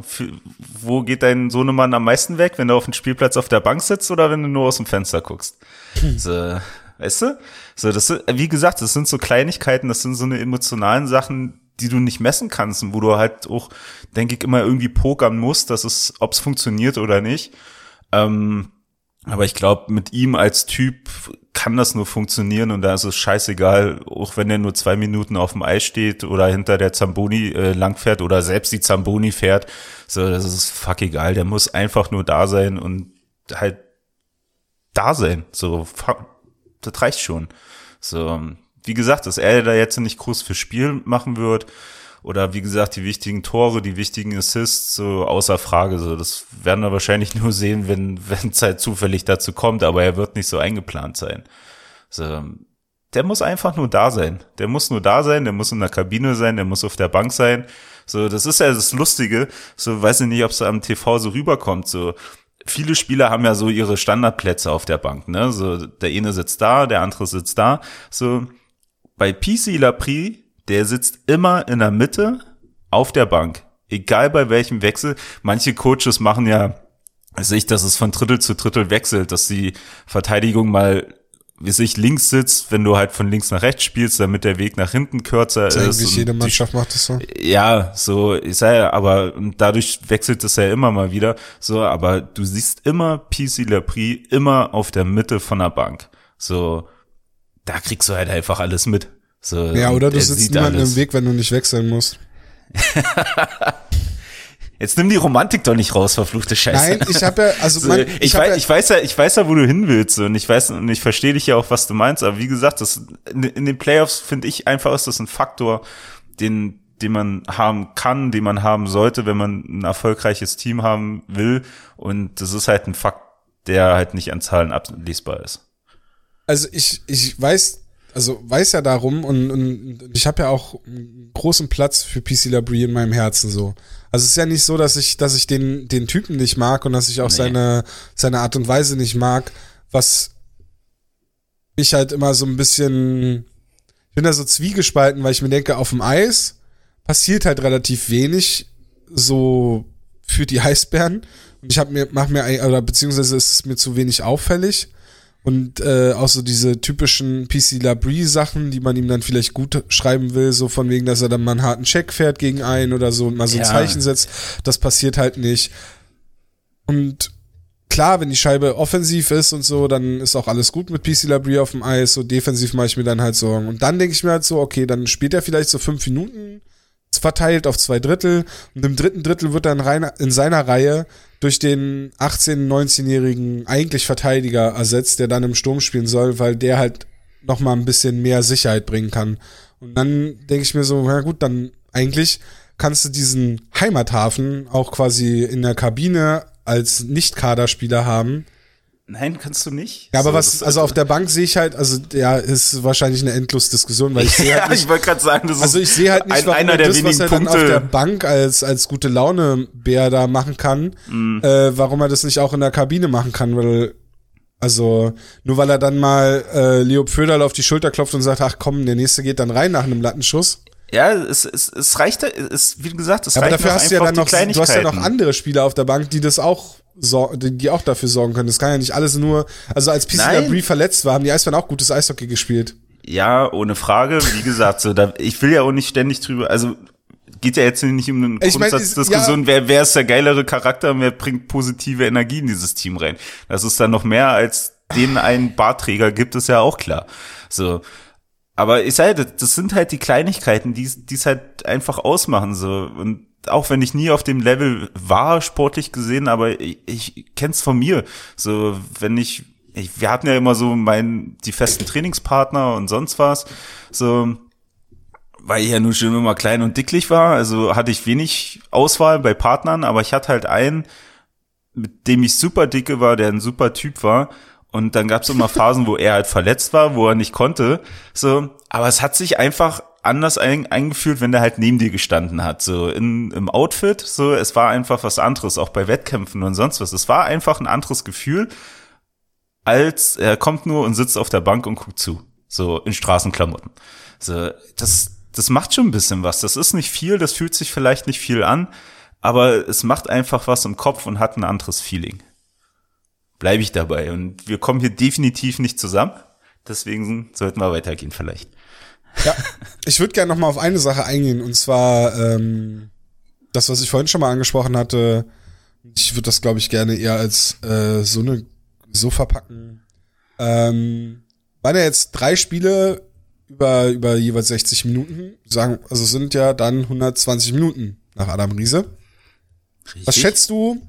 wo geht dein Sohnemann am meisten weg, wenn du auf dem Spielplatz auf der Bank sitzt oder wenn du nur aus dem Fenster guckst? Hm. So, weißt du? So, das sind, wie gesagt, das sind so Kleinigkeiten, das sind so eine emotionalen Sachen, die du nicht messen kannst und wo du halt auch, denke ich, immer irgendwie pokern musst, dass es, ob es funktioniert oder nicht. Ähm, aber ich glaube, mit ihm als Typ kann das nur funktionieren und da ist es scheißegal, auch wenn er nur zwei Minuten auf dem Eis steht oder hinter der Zamboni äh, langfährt oder selbst die Zamboni fährt. So, das ist fuck egal. Der muss einfach nur da sein und halt da sein. So, das reicht schon. So, wie gesagt, dass er da jetzt nicht groß für Spiel machen wird, oder wie gesagt, die wichtigen Tore, die wichtigen Assists, so außer Frage. So, das werden wir wahrscheinlich nur sehen, wenn wenn es halt zufällig dazu kommt, aber er wird nicht so eingeplant sein. So, der muss einfach nur da sein. Der muss nur da sein, der muss in der Kabine sein, der muss auf der Bank sein. So, das ist ja das Lustige. So, weiß ich nicht, ob es am TV so rüberkommt. So, viele Spieler haben ja so ihre Standardplätze auf der Bank, ne? So, der eine sitzt da, der andere sitzt da. So, bei PC Lapri der sitzt immer in der Mitte auf der Bank. Egal bei welchem Wechsel. Manche Coaches machen ja sich, dass es von Drittel zu Drittel wechselt, dass die Verteidigung mal wie sich links sitzt, wenn du halt von links nach rechts spielst, damit der Weg nach hinten kürzer das ist. Eigentlich jede Mannschaft die, macht das so. Ja, so, ich sage ja, aber dadurch wechselt es ja immer mal wieder. So, aber du siehst immer PC Lapri immer auf der Mitte von der Bank. So, da kriegst du halt einfach alles mit. So, ja, oder du sitzt niemanden im Weg, wenn du nicht wechseln musst. Jetzt nimm die Romantik doch nicht raus, verfluchte Scheiße. Nein, ich habe ja, also so, mein, ich, ich, weiß, ja, ich weiß ja, ich weiß ja, wo du hin willst und ich weiß und ich verstehe dich ja auch, was du meinst. Aber wie gesagt, das in, in den Playoffs finde ich einfach ist das ein Faktor, den den man haben kann, den man haben sollte, wenn man ein erfolgreiches Team haben will. Und das ist halt ein Fakt, der halt nicht an Zahlen ablesbar ist. Also ich ich weiß also weiß ja darum und, und ich habe ja auch einen großen Platz für PC Labrie in meinem Herzen so. Also es ist ja nicht so, dass ich, dass ich den, den Typen nicht mag und dass ich auch nee. seine, seine Art und Weise nicht mag, was mich halt immer so ein bisschen, ich bin da so zwiegespalten, weil ich mir denke, auf dem Eis passiert halt relativ wenig so für die Eisbären. Und ich habe mir, mach mir, oder beziehungsweise ist es mir zu wenig auffällig. Und äh, auch so diese typischen PC Labrie Sachen, die man ihm dann vielleicht gut schreiben will, so von wegen, dass er dann mal einen harten Check fährt gegen einen oder so und mal so ein ja. Zeichen setzt. Das passiert halt nicht. Und klar, wenn die Scheibe offensiv ist und so, dann ist auch alles gut mit PC Labrie auf dem Eis. So defensiv mache ich mir dann halt Sorgen. Und dann denke ich mir halt so, okay, dann spielt er vielleicht so fünf Minuten verteilt auf zwei Drittel und im dritten Drittel wird dann rein in seiner Reihe durch den 18-, 19-jährigen eigentlich Verteidiger ersetzt, der dann im Sturm spielen soll, weil der halt noch mal ein bisschen mehr Sicherheit bringen kann. Und dann denke ich mir so, na gut, dann eigentlich kannst du diesen Heimathafen auch quasi in der Kabine als Nicht-Kaderspieler haben. Nein, kannst du nicht. Ja, aber So, was, also auf der Bank sehe ich halt, also ja, ist wahrscheinlich eine Endlos-Diskussion, weil ich sehe ja, halt nicht, ich wollte gerade sagen, das ist also ich sehe halt nicht, ein, warum einer er der das, was er dann auf der Punkte. Bank als, als gute Laune-Bär da machen kann, Mhm. äh, warum er das nicht auch in der Kabine machen kann, weil, also, nur weil er dann mal äh, Leo Pföderl auf die Schulter klopft und sagt, ach komm, der nächste geht dann rein nach einem Lattenschuss. Ja, es, es, es reicht, es, wie gesagt, es Aber reicht dafür noch hast du ja dann noch, du hast ja noch andere Spieler auf der Bank, die das auch, die die auch dafür sorgen können. Das kann ja nicht alles nur, also als PC. Labrie verletzt war, haben die Eisbären auch gutes Eishockey gespielt. Ja, ohne Frage. Wie gesagt, so, da, ich will ja auch nicht ständig drüber, also geht ja jetzt nicht um eine Grundsatzdiskussion, wer, wer ist der geilere Charakter und wer bringt positive Energie in dieses Team rein. Das ist dann noch mehr als den einen Barträger gibt, ist ja auch klar. So. Aber ich sage, das, das sind halt die Kleinigkeiten, die die es halt einfach ausmachen, so. Und auch wenn ich nie auf dem Level war, sportlich gesehen, aber ich, ich kenn's von mir. So, wenn ich, ich, wir hatten ja immer so mein, die festen Trainingspartner und sonst was. So, weil ich ja nun schon immer klein und dicklich war, also hatte ich wenig Auswahl bei Partnern, aber ich hatte halt einen, mit dem ich super dicke war, der ein super Typ war. Und dann gab es immer Phasen, wo er halt verletzt war, wo er nicht konnte. So, aber es hat sich einfach anders ein, eingefühlt, wenn der halt neben dir gestanden hat. So in, im Outfit, so, es war einfach was anderes, auch bei Wettkämpfen und sonst was. Es war einfach ein anderes Gefühl, als er kommt nur und sitzt auf der Bank und guckt zu. So in Straßenklamotten. So, das, das macht schon ein bisschen was. Das ist nicht viel, das fühlt sich vielleicht nicht viel an, aber es macht einfach was im Kopf und hat ein anderes Feeling. Bleibe ich dabei. Und wir kommen hier definitiv nicht zusammen. Deswegen sollten wir weitergehen vielleicht. Ja, ich würde gerne noch mal auf eine Sache eingehen und zwar ähm, das, was ich vorhin schon mal angesprochen hatte. Ich würde das, glaube ich, gerne eher als äh, so eine so verpacken. Ähm, waren ja jetzt drei Spiele über über jeweils 60 Minuten. Sagen, also sind ja dann 120 Minuten nach Adam Riese. Richtig? Was schätzt du?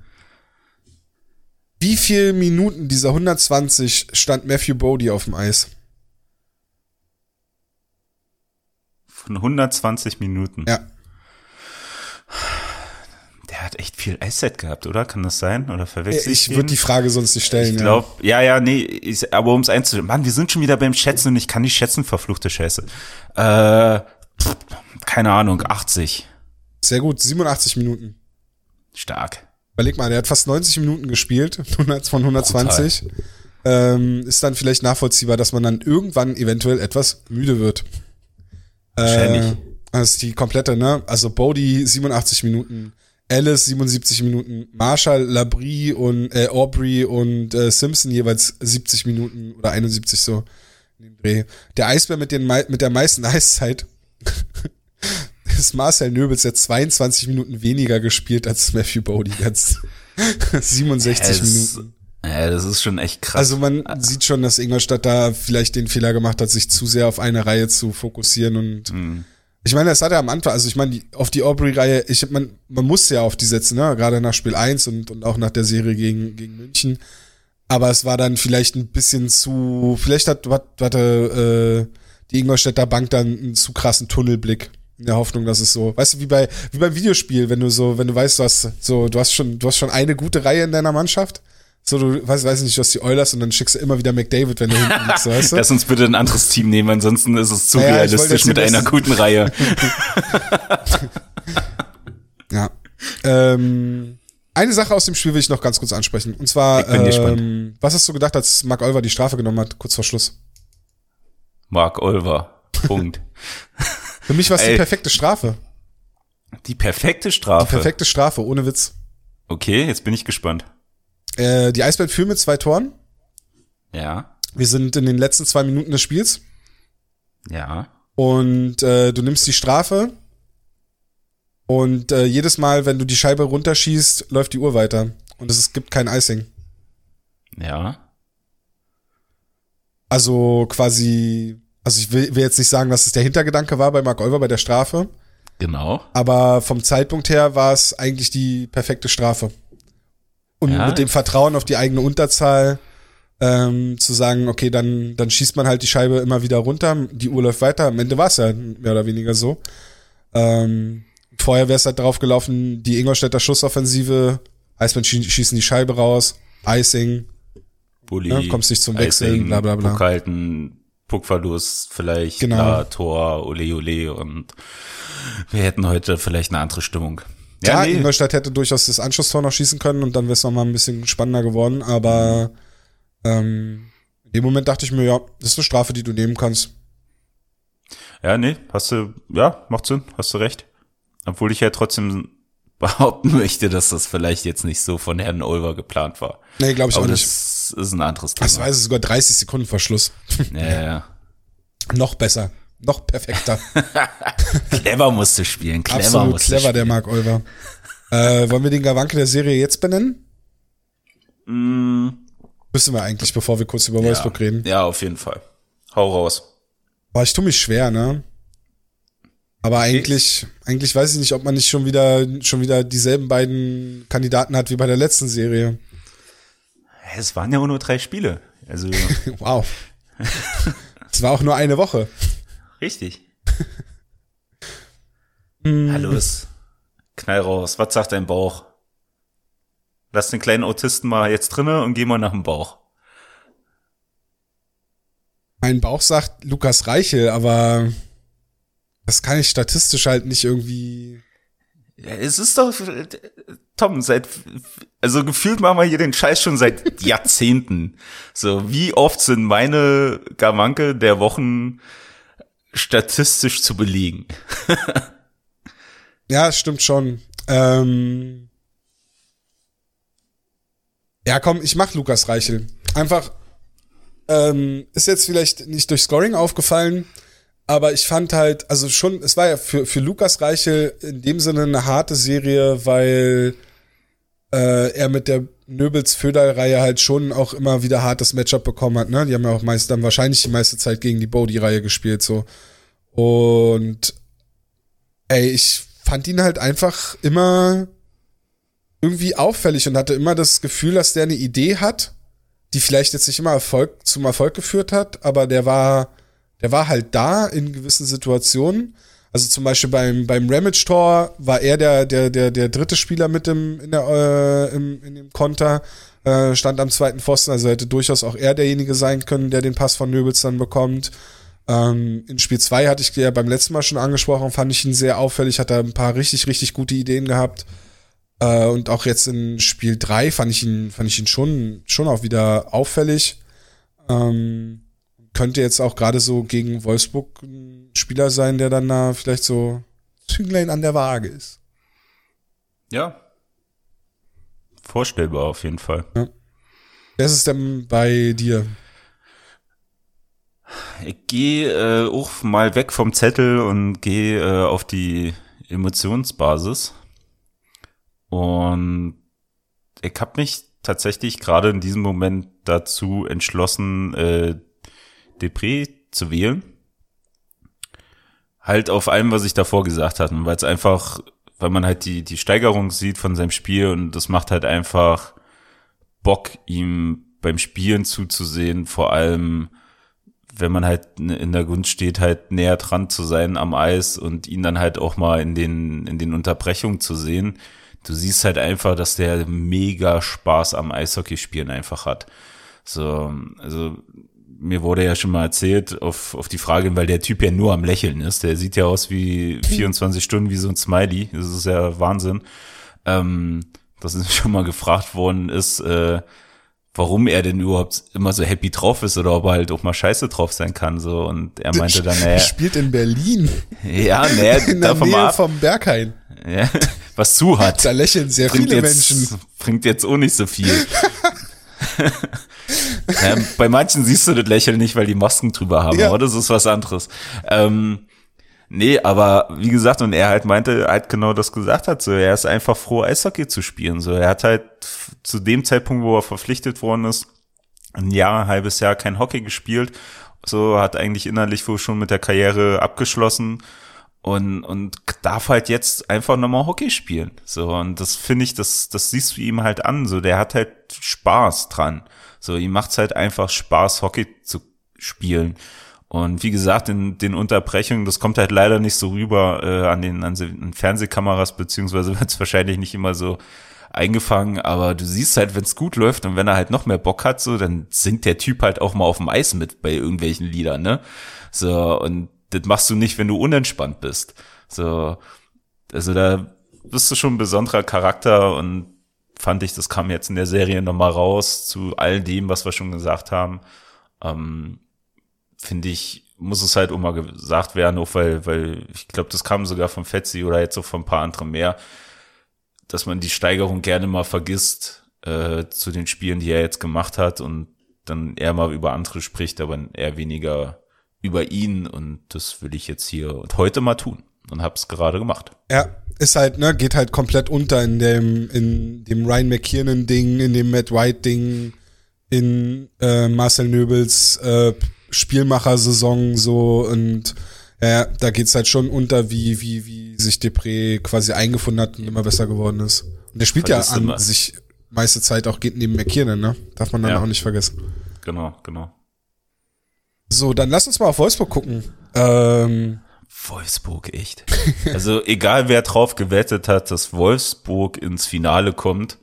Wie viel Minuten dieser 120 stand Matthew Bodie auf dem Eis? Von 120 Minuten. Ja. Der hat echt viel Eiszeit gehabt, oder? Kann das sein? Oder verwechsel ich, Ich den? würde die Frage sonst nicht stellen. Ich glaube, ja. ja, nee, ich, aber ums einzustellen. Mann, wir sind schon wieder beim Schätzen und ich kann nicht schätzen, verfluchte Scheiße. Äh, pff, keine Ahnung, 80. ja. Sehr gut, 87 Minuten. Stark. Überleg mal, der hat fast 90 Minuten gespielt 100 von 120. Ähm, ist dann vielleicht nachvollziehbar, dass man dann irgendwann eventuell etwas müde wird. Wahrscheinlich. Äh, das ist die komplette, ne? Also Bodie 87 Minuten, Alice 77 Minuten, Marshall, Labrie und äh, Aubrey und äh, Simpson jeweils 70 Minuten oder 71 so. in dem Dreh. Der Eisbär mit, den, mit der meisten Eiszeit ist Marcel Nöbels jetzt 22 Minuten weniger gespielt als Matthew Bodie. Ganz 67 Es- Minuten. Ja, das ist schon echt krass. Also man sieht schon, dass Ingolstadt da vielleicht den Fehler gemacht hat, sich zu sehr auf eine Reihe zu fokussieren und Mhm. ich meine, das hat er am Anfang, also ich meine, auf die Aubrey-Reihe, ich man, man muss ja auf die setzen, ne? Gerade nach Spiel 1 und, und auch nach der Serie gegen, gegen München. Aber es war dann vielleicht ein bisschen zu, vielleicht hat, hat, hatte äh, die Ingolstädter Bank dann einen zu krassen Tunnelblick. In der Hoffnung, dass es so, weißt du, wie bei, wie beim Videospiel, wenn du so, wenn du weißt, du hast so, du hast schon, du hast schon eine gute Reihe in deiner Mannschaft. So, du weißt, weiß nicht, du hast die Oilers und dann schickst du immer wieder McDavid, wenn du hinten liegst, weißt du? Lass uns bitte ein anderes Team nehmen, ansonsten ist es zu Naja, realistisch mit einer guten Reihe. Ja. Ähm, eine Sache aus dem Spiel will ich noch ganz kurz ansprechen. Und zwar, ähm, was hast du gedacht, als Mark Olver die Strafe genommen hat, kurz vor Schluss? Mark Olver. Punkt. Für mich war es die perfekte Strafe. Die perfekte Strafe. Perfekte Strafe, ohne Witz. Okay, jetzt bin ich gespannt. Äh, die Eisbären führen mit zwei Toren. Ja, Wir sind in den letzten zwei Minuten des Spiels. ja. Und äh, du nimmst die Strafe. Und äh, jedes Mal, wenn du die Scheibe runterschießt, läuft die Uhr weiter. Und es ist- gibt kein Icing. Ja. Also quasi, also ich will, will jetzt nicht sagen, dass es der Hintergedanke war bei Mark Olver bei der Strafe. Genau. Aber vom Zeitpunkt her war es eigentlich die perfekte Strafe. Und Ja. mit dem Vertrauen auf die eigene Unterzahl ähm, zu sagen, okay, dann, dann schießt man halt die Scheibe immer wieder runter, die Uhr läuft weiter. Am Ende war es ja mehr oder weniger so. Ähm, vorher wäre es halt drauf gelaufen, die Ingolstädter Schussoffensive, Eisbären schießen die Scheibe raus, Icing, Bulli, ja, kommst nicht zum Wechseln, Icing, bla bla bla. Puck halten, Puckverlust, vielleicht Genau. klar, Tor, ole ole und wir hätten heute vielleicht eine andere Stimmung. Ja, Ja, nee, Ingolstadt hätte durchaus das Anschlusstor noch schießen können und dann wäre es nochmal ein bisschen spannender geworden, aber ähm, in dem Moment dachte ich mir, ja, das ist eine Strafe, die du nehmen kannst. ja, nee, hast du, ja, macht Sinn, hast du recht. Obwohl ich ja trotzdem behaupten möchte, dass das vielleicht jetzt nicht so von Herrn Olver geplant war. Nee, glaube ich Aber auch nicht. das ist ein anderes Thema. Das war es sogar 30 Sekunden Verschluss. ja, ja, ja. noch besser, noch perfekter. Clever musste spielen, clever Absolut musste clever, spielen. der Marc Olver. äh, wollen wir den Gawanke der Serie jetzt benennen? Mm, Müssen wir eigentlich, bevor wir kurz über Wolfsburg ja. reden. Ja, auf jeden Fall. Hau raus. Boah, ich tue mich schwer, ne? Aber eigentlich, eigentlich weiß ich nicht, ob man nicht schon wieder, schon wieder dieselben beiden Kandidaten hat wie bei der letzten Serie. Es waren ja auch nur drei Spiele. Also, Wow. Es war auch nur eine Woche. Richtig. Hm. Na los. Knall raus. Was sagt dein Bauch? Lass den kleinen Autisten mal jetzt drinne und geh mal nach dem Bauch. Mein Bauch sagt Lukas Reichel, aber das kann ich statistisch halt nicht irgendwie. Ja, es ist doch, Tom, seit, also gefühlt machen wir hier den Scheiß schon seit Jahrzehnten. So, wie oft sind meine Gamanke der Wochen statistisch zu belegen? Ja, stimmt schon. Ähm ja, komm, ich mach Lukas Reichel. Einfach, ähm, ist jetzt vielleicht nicht durch Scoring aufgefallen, aber ich fand halt, also schon, es war ja für, für Lukas Reichel in dem Sinne eine harte Serie, weil äh, er mit der Nöbels-Föderl-Reihe halt schon auch immer wieder hartes Matchup bekommen hat. Ne? Die haben ja auch meist dann wahrscheinlich die meiste Zeit gegen die Bodie-Reihe gespielt. so Und ey, ich fand ihn halt einfach immer irgendwie auffällig und hatte immer das Gefühl, dass der eine Idee hat, die vielleicht jetzt nicht immer Erfolg zum Erfolg geführt hat, aber der war, der war halt da in gewissen Situationen. Also zum Beispiel beim, beim Ramage-Tor war er der, der, der, der dritte Spieler mit dem, in, der, äh, im, in dem Konter, äh, stand am zweiten Pfosten, also hätte durchaus auch er derjenige sein können, der den Pass von Nöbels dann bekommt. Ähm, in Spiel 2 hatte ich ja beim letzten Mal schon angesprochen, fand ich ihn sehr auffällig, hat er ein paar richtig, richtig gute Ideen gehabt. Äh, und auch jetzt in Spiel 3 fand ich ihn, fand ich ihn schon, schon auch wieder auffällig. Ähm, könnte jetzt auch gerade so gegen Wolfsburg ein Spieler sein, der dann da vielleicht so Zünglein an der Waage ist. Ja. Vorstellbar auf jeden Fall. Wer ist es denn bei dir? Ich gehe äh, auch mal weg vom Zettel und gehe äh, auf die Emotionsbasis. Und ich habe mich tatsächlich gerade in diesem Moment dazu entschlossen, äh, Depré zu wählen. Halt auf allem, was ich davor gesagt hatte, weil es einfach, weil man halt die, die Steigerung sieht von seinem Spiel und das macht halt einfach Bock, ihm beim Spielen zuzusehen, vor allem wenn man halt in der Gunst steht, halt näher dran zu sein am Eis und ihn dann halt auch mal in den, in den Unterbrechungen zu sehen. Du siehst halt einfach, dass der mega Spaß am Eishockeyspielen einfach hat. So, also mir wurde ja schon mal erzählt auf, auf die Frage, weil der Typ ja nur am Lächeln ist. Der sieht ja aus wie 24 Stunden wie so ein Smiley. Das ist ja Wahnsinn. Ähm, dass es schon mal gefragt worden ist, äh, warum er denn überhaupt immer so happy drauf ist oder ob er halt auch mal scheiße drauf sein kann. So und er meinte dann, Er naja, spielt in Berlin, ja, naja, in der Nähe ab, vom Berghain. ja, was zu hat. Da lächeln sehr Bringt viele jetzt, Menschen. bringt jetzt auch nicht so viel. Ja, bei manchen siehst du das Lächeln nicht, weil die Masken drüber haben, Ja. aber das ist was anderes. Ähm, nee, aber wie gesagt, und er halt meinte, halt genau das gesagt hat, so, er ist einfach froh, Eishockey zu spielen, so, er hat halt zu dem Zeitpunkt, wo er verpflichtet worden ist, ein Jahr, ein halbes Jahr kein Hockey gespielt, so, hat eigentlich innerlich wohl schon mit der Karriere abgeschlossen und, und darf halt jetzt einfach nochmal Hockey spielen. So, und das finde ich, das, das siehst du ihm halt an. So, der hat halt Spaß dran. So, ihm macht's halt einfach Spaß, Hockey zu spielen. Und wie gesagt, in den Unterbrechungen, das kommt halt leider nicht so rüber äh, an, den, an den Fernsehkameras, beziehungsweise wird es wahrscheinlich nicht immer so eingefangen, aber du siehst halt, wenn es gut läuft und wenn er halt noch mehr Bock hat, so, dann singt der Typ halt auch mal auf dem Eis mit bei irgendwelchen Liedern, ne? So, und das machst du nicht, wenn du unentspannt bist. So, also da bist du schon ein besonderer Charakter und fand ich, das kam jetzt in der Serie nochmal raus zu all dem, was wir schon gesagt haben. Ähm, Finde ich, muss es halt auch mal gesagt werden, auch weil, weil ich glaube, das kam sogar von Fetzi oder jetzt auch von ein paar anderen mehr, dass man die Steigerung gerne mal vergisst äh, zu den Spielen, die er jetzt gemacht hat und dann eher mal über andere spricht, aber eher weniger über ihn und das will ich jetzt hier und heute mal tun und hab's gerade gemacht. Ja, ist halt, ne, geht halt komplett unter in dem, in dem Ryan McKiernan Ding, in dem Matt White Ding, in äh, Marcel Nöbels äh, Spielmacher-Saison so und ja, da geht's halt schon unter, wie, wie, wie sich Depré quasi eingefunden hat und immer besser geworden ist. Und der spielt Vergisst ja an immer. sich meiste Zeit auch geht neben McKiernan, ne? Darf man dann ja. auch nicht vergessen. Genau, genau. So, dann lass uns mal auf Wolfsburg gucken. Ähm, Wolfsburg, echt. also egal wer drauf gewettet hat, dass Wolfsburg ins Finale kommt,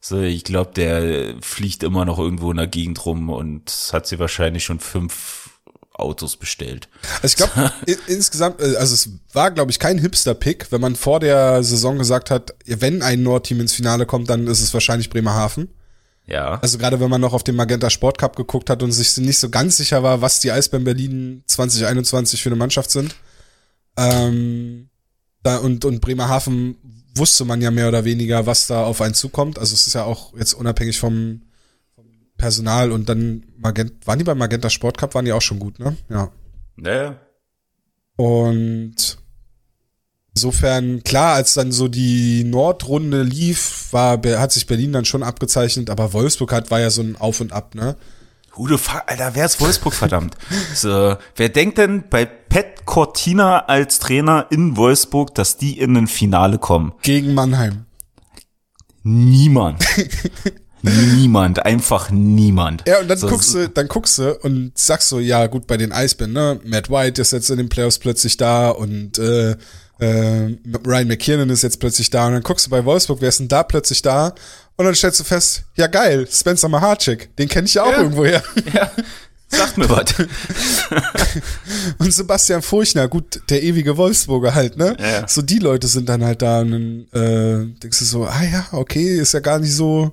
so ich glaube, der fliegt immer noch irgendwo in der Gegend rum und hat sie wahrscheinlich schon fünf Autos bestellt. Also ich glaube insgesamt, äh, also es war glaube ich kein Hipster-Pick, wenn man vor der Saison gesagt hat, wenn ein Nordteam ins Finale kommt, dann ist es wahrscheinlich Bremerhaven. Ja. Also gerade wenn man noch auf den Magenta Sport Cup geguckt hat und sich nicht so ganz sicher war, was die Eisbären Berlin 2021 für eine Mannschaft sind. Ähm, da, und, und Bremerhaven wusste man ja mehr oder weniger, was da auf einen zukommt. Also es ist ja auch jetzt unabhängig vom, vom Personal und dann Magenta, waren die beim Magenta Sport Cup, waren die auch schon gut, ne? Ja. Naja. Und insofern, klar, als dann so die Nordrunde lief, war, hat sich Berlin dann schon abgezeichnet, aber Wolfsburg hat, war ja so ein Auf und Ab, ne? Who the fuck, Alter, wer ist Wolfsburg, verdammt? So, wer denkt denn bei Pet Cortina als Trainer in Wolfsburg, dass die in ein Finale kommen? Gegen Mannheim. Niemand. niemand, einfach niemand. Ja, und dann so, guckst du, dann guckst du und sagst so, ja, gut, bei den Eisbären, ne? Matt White ist jetzt in den Playoffs plötzlich da und äh, äh, Ryan McKiernan ist jetzt plötzlich da und dann guckst du bei Wolfsburg, wer ist denn da plötzlich da und dann stellst du fest, ja geil, Spencer Maharczyk, den kenne ich ja auch ja. irgendwo her. Ja. Sagt mir was. und Sebastian Furchner, gut, der ewige Wolfsburger halt, ne? Ja. So die Leute sind dann halt da und dann äh, denkst du so, ah ja, okay, ist ja gar nicht so,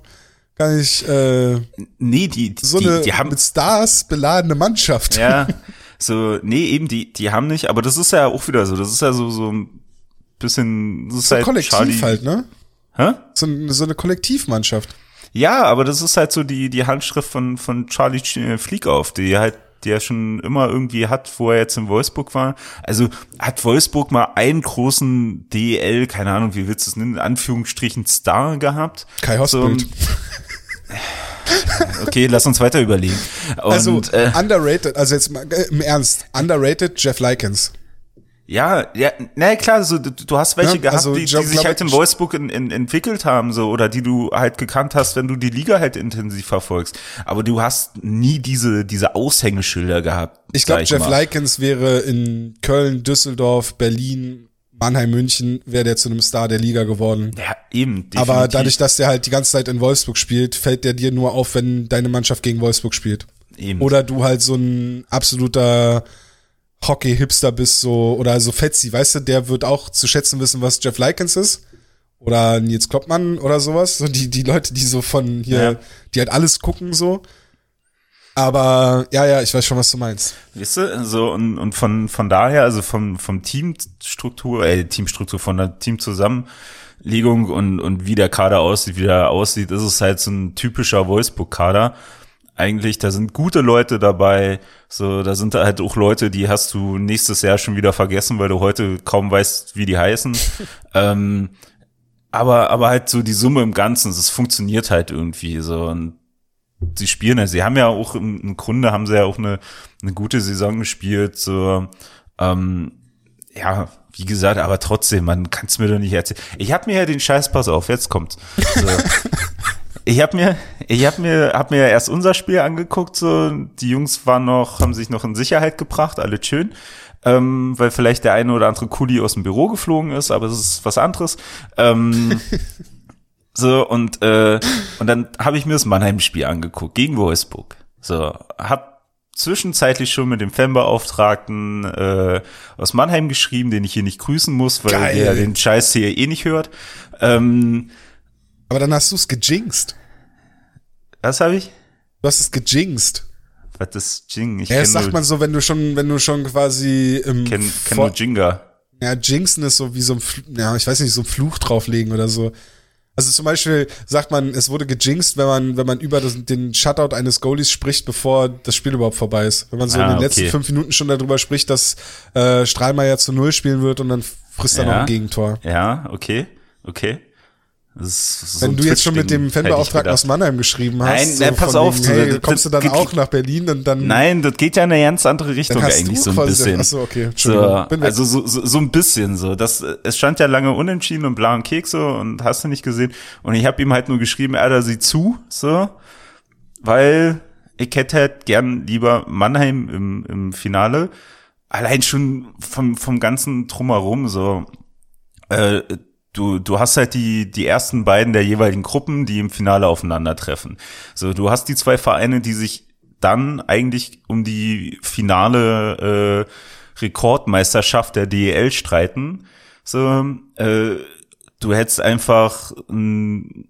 gar nicht äh, nee, die, so die, eine die haben mit Stars beladene Mannschaft. Ja, so, nee, eben, die, die haben nicht, aber das ist ja auch wieder so, das ist ja so, so ein bisschen, das ist so halt Kollektiv Charlie, halt, ne? Hä? So, so eine Kollektivmannschaft. Ja, aber das ist halt so die, die Handschrift von, von Charlie Fliegauf, die halt die er schon immer irgendwie hat, wo er jetzt in Wolfsburg war. Also hat Wolfsburg mal einen großen DL, keine Ahnung, wie willst du es nennen, in Anführungsstrichen Star gehabt. Kai Hosbild. So, okay, lass uns weiter überlegen. Und, also äh, underrated, also jetzt mal äh, im Ernst, underrated Jeff Likens. Ja, ja, na klar, so, du, hast welche ja, gehabt, also, die, die sich halt in Wolfsburg in, in, entwickelt haben, so, oder die du halt gekannt hast, wenn du die Liga halt intensiv verfolgst. Aber du hast nie diese, diese Aushängeschilder gehabt. Ich glaube, Jeff. Likens wäre in Köln, Düsseldorf, Berlin, Mannheim, München, wäre der zu einem Star der Liga geworden. Ja, eben. Definitiv. Aber dadurch, dass der halt die ganze Zeit in Wolfsburg spielt, fällt der dir nur auf, wenn deine Mannschaft gegen Wolfsburg spielt. Eben. Oder du halt so ein absoluter Hockey-Hipster bist, so, oder so Fetzi, weißt du, der wird auch zu schätzen wissen, was Jeff Likens ist. Oder Nils Kloppmann oder sowas. So die, die Leute, die so von hier, ja. die halt alles gucken, so. Aber ja, ja, ich weiß schon, was du meinst. Weißt du, so und, und von, von daher, also vom, vom Teamstruktur, äh, Teamstruktur, von der Teamzusammenlegung und, und wie der Kader aussieht, wie der aussieht, ist es halt so ein typischer Wolfsburg-Kader eigentlich, da sind gute Leute dabei. So, da sind halt auch Leute, die hast du nächstes Jahr schon wieder vergessen, weil du heute kaum weißt, wie die heißen. ähm, aber, aber halt so die Summe im Ganzen, es funktioniert halt irgendwie so. Und sie spielen ja, sie haben ja auch im, im Grunde haben sie ja auch eine, eine gute Saison gespielt. So, ähm, ja, wie gesagt, aber trotzdem, man kann es mir doch nicht erzählen. Ich habe mir ja den Scheißpass auf, jetzt kommt's. So. Ich habe mir, ich habe mir, hab mir erst unser Spiel angeguckt. So, die Jungs waren noch, haben sich noch in Sicherheit gebracht, alle schön, ähm, weil vielleicht der eine oder andere Kuli aus dem Büro geflogen ist, aber es ist was anderes. Ähm, so und äh, und dann habe ich mir das Mannheim-Spiel angeguckt gegen Wolfsburg. So, hab zwischenzeitlich schon mit dem Fanbeauftragten äh, aus Mannheim geschrieben, den ich hier nicht grüßen muss, weil Geil. der den Scheiß hier eh nicht hört. Ähm, Aber dann hast du es gejinxt. was habe ich? Du hast es gejinxt. Was ist Jing? Ich Ja, das sagt man so, wenn du schon, wenn du schon quasi im kenn, kenn nur Jinga. Ja, Jinxen ist so wie so ein, ja, ich weiß nicht, so ein Fluch drauflegen oder so. Also zum Beispiel sagt man, es wurde gejinxt, wenn man, wenn man über das, den Shutout eines Goalies spricht, bevor das Spiel überhaupt vorbei ist. Wenn man so Ah, in den okay. letzten fünf Minuten schon darüber spricht, dass äh, Strahlmeier zu Null spielen wird und dann frisst er Ja. noch ein Gegentor. Ja, okay, okay. So Wenn du jetzt schon mit dem Fanbeauftragten aus Mannheim geschrieben hast, Nein, so nein, pass auf, wegen, hey, das- kommst du dann auch nach Berlin und dann, Nein, das geht ja in eine ganz andere dann Richtung eigentlich so ein bisschen. achso, okay, So, also so, so, so ein bisschen so. Das, es stand ja lange unentschieden und bla und Kekse und hast du nicht gesehen. Und ich habe ihm halt nur geschrieben, Alter, sieh zu, so, weil ich hätte halt gern lieber Mannheim im, im Finale. Allein schon vom, vom ganzen Drumherum, so, äh, du, du hast halt die, die ersten beiden der jeweiligen Gruppen, die im Finale aufeinandertreffen. So, du hast die zwei Vereine, die sich dann eigentlich um die finale äh, Rekordmeisterschaft der DEL streiten. So, äh, du hättest einfach ein,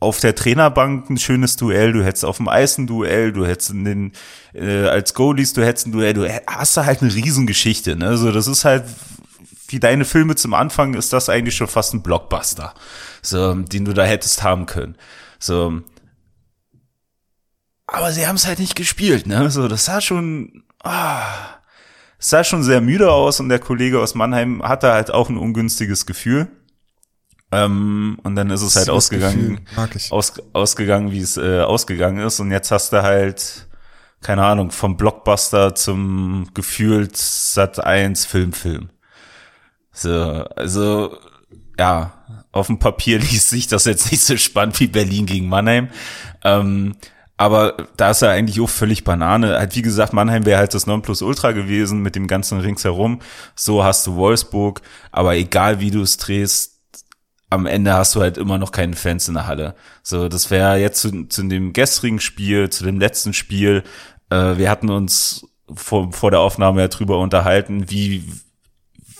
auf der Trainerbank ein schönes Duell, du hättest auf dem Eis ein Duell, du hättest in den, äh, als Goalies, du hättest ein Duell, du hä- hast da halt eine Riesengeschichte, ne? So, das ist halt, wie deine Filme zum Anfang, ist das eigentlich schon fast ein Blockbuster, so, den du da hättest haben können. So. Aber sie haben es halt nicht gespielt, ne? So, das sah schon, ah, sah schon sehr müde aus und der Kollege aus Mannheim hatte halt auch ein ungünstiges Gefühl. Ähm, und dann ist es halt ausgegangen, aus, ausgegangen, wie es äh, ausgegangen ist. Und jetzt hast du halt, keine Ahnung, vom Blockbuster zum gefühlt Sat 1 Filmfilm. So, also, ja, auf dem Papier liest sich das jetzt nicht so spannend wie Berlin gegen Mannheim. Ähm, aber da ist er eigentlich auch völlig Banane. Halt, wie gesagt, Mannheim wäre halt das Nonplusultra gewesen mit dem ganzen ringsherum. So hast du Wolfsburg. Aber egal wie du es drehst, am Ende hast du halt immer noch keine Fans in der Halle. So, das wäre jetzt zu, zu dem gestrigen Spiel, zu dem letzten Spiel. Äh, wir hatten uns vor, vor der Aufnahme ja drüber unterhalten, wie,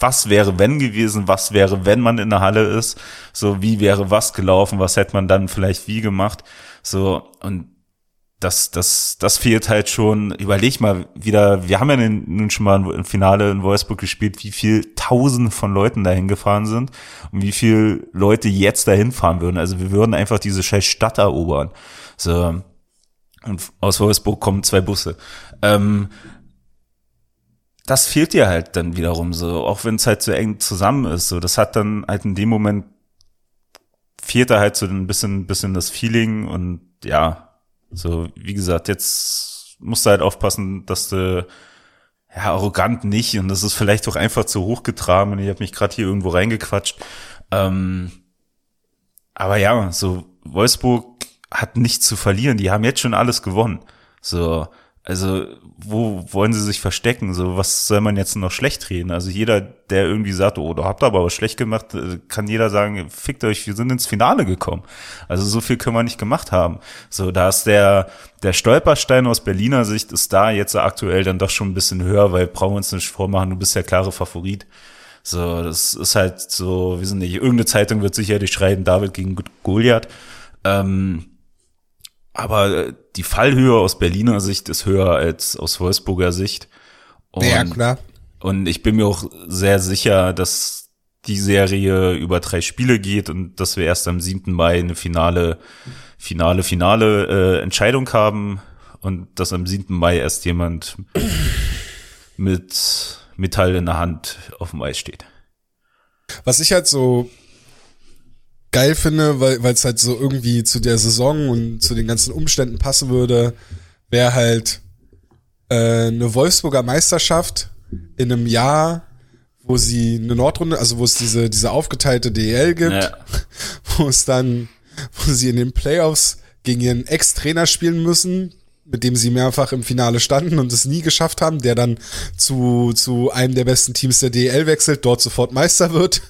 was wäre wenn gewesen, was wäre, wenn man in der Halle ist, so, wie wäre was gelaufen, was hätte man dann vielleicht wie gemacht, so, und das, das, das fehlt halt schon. Überleg mal wieder, wir haben ja nun schon mal im Finale in Wolfsburg gespielt, wie viel Tausende von Leuten dahin gefahren sind und wie viel Leute jetzt dahin fahren würden. Also wir würden einfach diese scheiß Stadt erobern. So. Und aus Wolfsburg kommen zwei Busse. Ähm, das fehlt dir halt dann wiederum so, auch wenn es halt so eng zusammen ist. So, das hat dann halt in dem Moment fehlt da halt so ein bisschen, bisschen das Feeling und ja, so, wie gesagt, jetzt musst du halt aufpassen, dass du ja arrogant nicht und das ist vielleicht auch einfach zu hoch getragen und ich habe mich gerade hier irgendwo reingequatscht. Ähm, aber ja, so Wolfsburg hat nichts zu verlieren, die haben jetzt schon alles gewonnen. So, also wo wollen sie sich verstecken? So, was soll man jetzt noch schlecht reden? Also jeder, der irgendwie sagt, oh, da habt ihr aber was schlecht gemacht, äh, kann jeder sagen, fickt euch, wir sind ins Finale gekommen. Also so viel können wir nicht gemacht haben. So, da ist der, der Stolperstein aus Berliner Sicht ist da jetzt aktuell dann doch schon ein bisschen höher, weil brauchen wir uns nicht vormachen, du bist der klare Favorit. So, das ist halt so, wir sind nicht, irgendeine Zeitung wird sicherlich schreiben, David gegen Goliath. Ähm, aber äh, die Fallhöhe aus Berliner Sicht ist höher als aus Wolfsburger Sicht. Und, ja, klar. und ich bin mir auch sehr sicher, dass die Serie über drei Spiele geht und dass wir erst am 7. Mai eine finale, finale, finale äh, Entscheidung haben und dass am 7. Mai erst jemand mit Metall in der Hand auf dem Eis steht. Was ich halt so geil finde, weil es halt so irgendwie zu der Saison und zu den ganzen Umständen passen würde, wäre halt äh, eine Wolfsburger Meisterschaft in einem Jahr, wo sie eine Nordrunde, also wo es diese, diese aufgeteilte DL gibt, Ja. wo es dann, wo sie in den Playoffs gegen ihren Ex-Trainer spielen müssen, mit dem sie mehrfach im Finale standen und es nie geschafft haben, der dann zu, zu einem der besten Teams der DL wechselt, dort sofort Meister wird.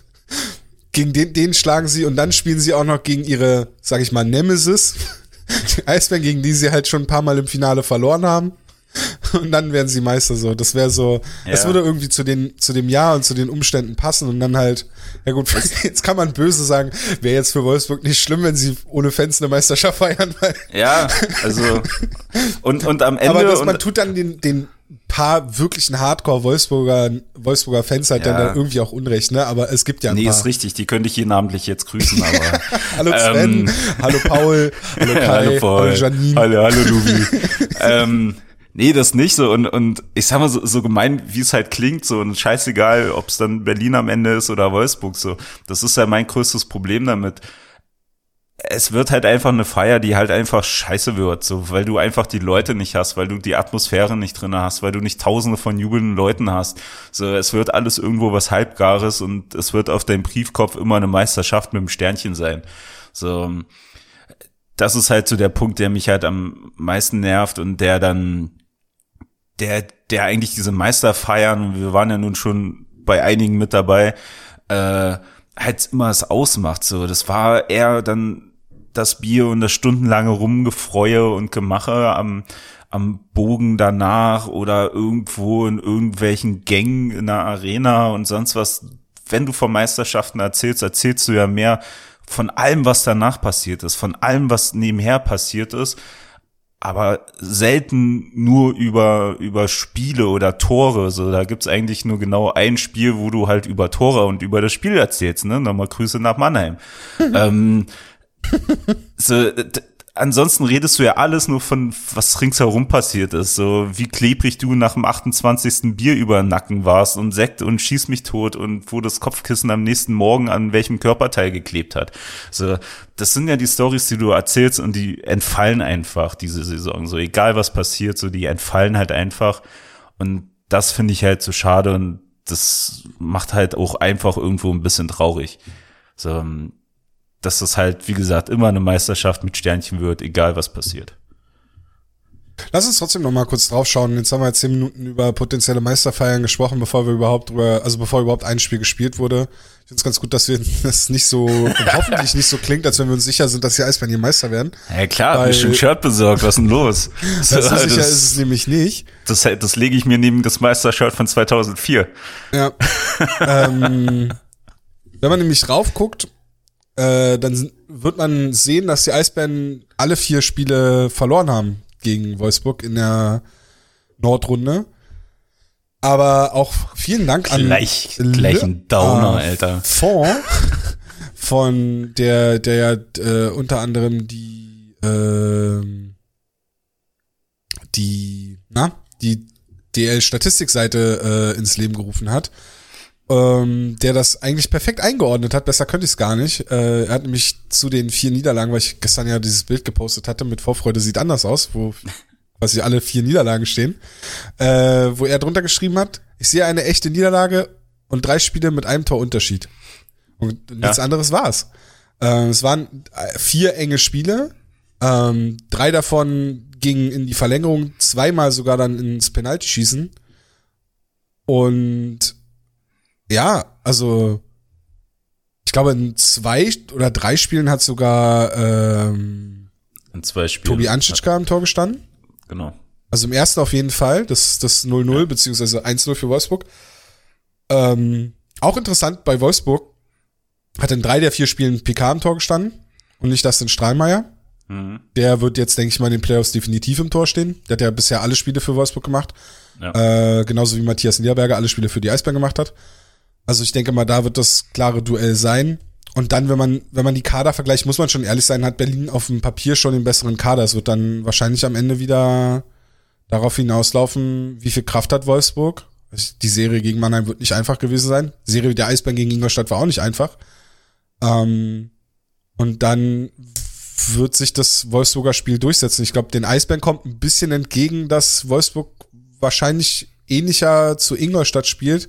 Gegen den, den schlagen sie und dann spielen sie auch noch gegen ihre, sag ich mal, Nemesis, die Eisbären, gegen die sie halt schon ein paar Mal im Finale verloren haben. Und dann werden sie Meister so. Das wäre so, Ja. das würde irgendwie zu den, zu dem Jahr und zu den Umständen passen und dann halt, ja gut, jetzt kann man böse sagen, wäre jetzt für Wolfsburg nicht schlimm, wenn sie ohne Fans eine Meisterschaft feiern, Ja, also und, und am Ende aber das, man tut dann den, den paar wirklichen Hardcore-Wolfsburger, Wolfsburger Fans halt dann Ja. da irgendwie auch Unrecht, ne, aber es gibt ja ein Nee, paar. ist richtig, die könnte ich hier namentlich jetzt grüßen, aber. Hallo Sven, Ähm, hallo Paul, hallo Kai, hallo, Paul. Janine. Hallo, hallo Lubi. ähm, nee, das nicht so. Und, und ich sag mal, so, so gemein, wie es halt klingt, so und scheißegal, ob es dann Berlin am Ende ist oder Wolfsburg, so. Das ist ja mein größtes Problem damit. Es wird halt einfach eine Feier, die halt einfach scheiße wird, so, weil du einfach die Leute nicht hast, weil du die Atmosphäre nicht drinne hast, weil du nicht tausende von jubelnden Leuten hast. So, es wird alles irgendwo was Halbgares und es wird auf deinem Briefkopf immer eine Meisterschaft mit einem Sternchen sein. So, das ist halt so der Punkt, der mich halt am meisten nervt und der dann, der, der eigentlich diese Meister feiern, wir waren ja nun schon bei einigen mit dabei, äh, halt immer es ausmacht. So, das war eher dann das Bier und das stundenlange Rumgefreue und Gemache am, am Bogen danach oder irgendwo in irgendwelchen Gängen in der Arena und sonst was. Wenn du von Meisterschaften erzählst, erzählst du ja mehr von allem, was danach passiert ist, von allem, was nebenher passiert ist, aber selten nur über, über Spiele oder Tore. So, da gibt's eigentlich nur genau ein Spiel, wo du halt über Tore und über das Spiel erzählst, ne? Nochmal Grüße nach Mannheim. ähm, so, ansonsten redest du ja alles nur von, was ringsherum passiert ist. So, wie klebrig du nach dem 28. Bier über den Nacken warst und Sekt und schieß mich tot und wo das Kopfkissen am nächsten Morgen an welchem Körperteil geklebt hat. So, das sind ja die Stories, die du erzählst und die entfallen einfach diese Saison. So, egal was passiert, so, die entfallen halt einfach. Und das finde ich halt so schade und das macht halt auch einfach irgendwo ein bisschen traurig. So, ähm, dass das halt, wie gesagt, immer eine Meisterschaft mit Sternchen wird, egal was passiert. Lass uns trotzdem noch mal kurz drauf schauen. Jetzt haben wir jetzt zehn Minuten über potenzielle Meisterfeiern gesprochen, bevor wir überhaupt drüber, also bevor überhaupt ein Spiel gespielt wurde. Ich finde es ganz gut, dass wir das nicht so, hoffentlich nicht so klingt, als wenn wir uns sicher sind, dass die Eisbären hier Meister werden. Ja klar, Weil- mir schon ein Shirt besorgt, was denn los? So, So, sicher ist das, es nämlich nicht. das, das lege ich mir neben das Meistershirt von 2004. Ja. ähm, wenn man nämlich drauf guckt, äh, dann wird man sehen, dass die Eisbären alle vier Spiele verloren haben gegen Wolfsburg in der Nordrunde. Aber auch vielen Dank an Gleich, gleich ein Downer, Alter. Fond von der, der ja äh, unter anderem die ähm, die, na, die DL-Statistikseite äh, ins Leben gerufen hat, ähm, der das eigentlich perfekt eingeordnet hat. Besser könnte ich es gar nicht. Äh, er hat nämlich zu den vier Niederlagen, weil ich gestern ja dieses Bild gepostet hatte, mit Vorfreude sieht anders aus, wo quasi alle vier Niederlagen stehen, äh, wo er drunter geschrieben hat, ich sehe eine echte Niederlage und drei Spiele mit einem Torunterschied. Und nichts Ja. anderes war's. Äh, es waren äh, vier enge Spiele, ähm, drei davon gingen in die Verlängerung, zweimal sogar dann ins Penaltyschießen. Und ja, also ich glaube, in zwei oder drei Spielen hat sogar ähm, In zwei Spielen. Tobi Anschitschka am Tor gestanden. Genau. Also im ersten auf jeden Fall, das das 0-0 beziehungsweise 1-0 für Wolfsburg. Ähm, auch interessant bei Wolfsburg hat in drei der vier Spielen PK am Tor gestanden und nicht Dustin Strahlmeier. Mhm. Der wird jetzt, denke ich mal, in den Playoffs definitiv im Tor stehen. Der hat ja bisher alle Spiele für Wolfsburg gemacht. Ja. Äh, genauso wie Matthias Niederberger alle Spiele für die Eisbären gemacht hat. Also ich denke mal, da wird das klare Duell sein. Und dann, wenn man, wenn man die Kader vergleicht, muss man schon ehrlich sein, hat Berlin auf dem Papier schon den besseren Kader. Es wird dann wahrscheinlich am Ende wieder darauf hinauslaufen, wie viel Kraft hat Wolfsburg. Die Serie gegen Mannheim wird nicht einfach gewesen sein. Die Serie der Eisbären gegen Ingolstadt war auch nicht einfach. Ähm, und dann wird sich das Wolfsburger Spiel durchsetzen. Ich glaube, den Eisbären kommt ein bisschen entgegen, dass Wolfsburg wahrscheinlich ähnlicher zu Ingolstadt spielt,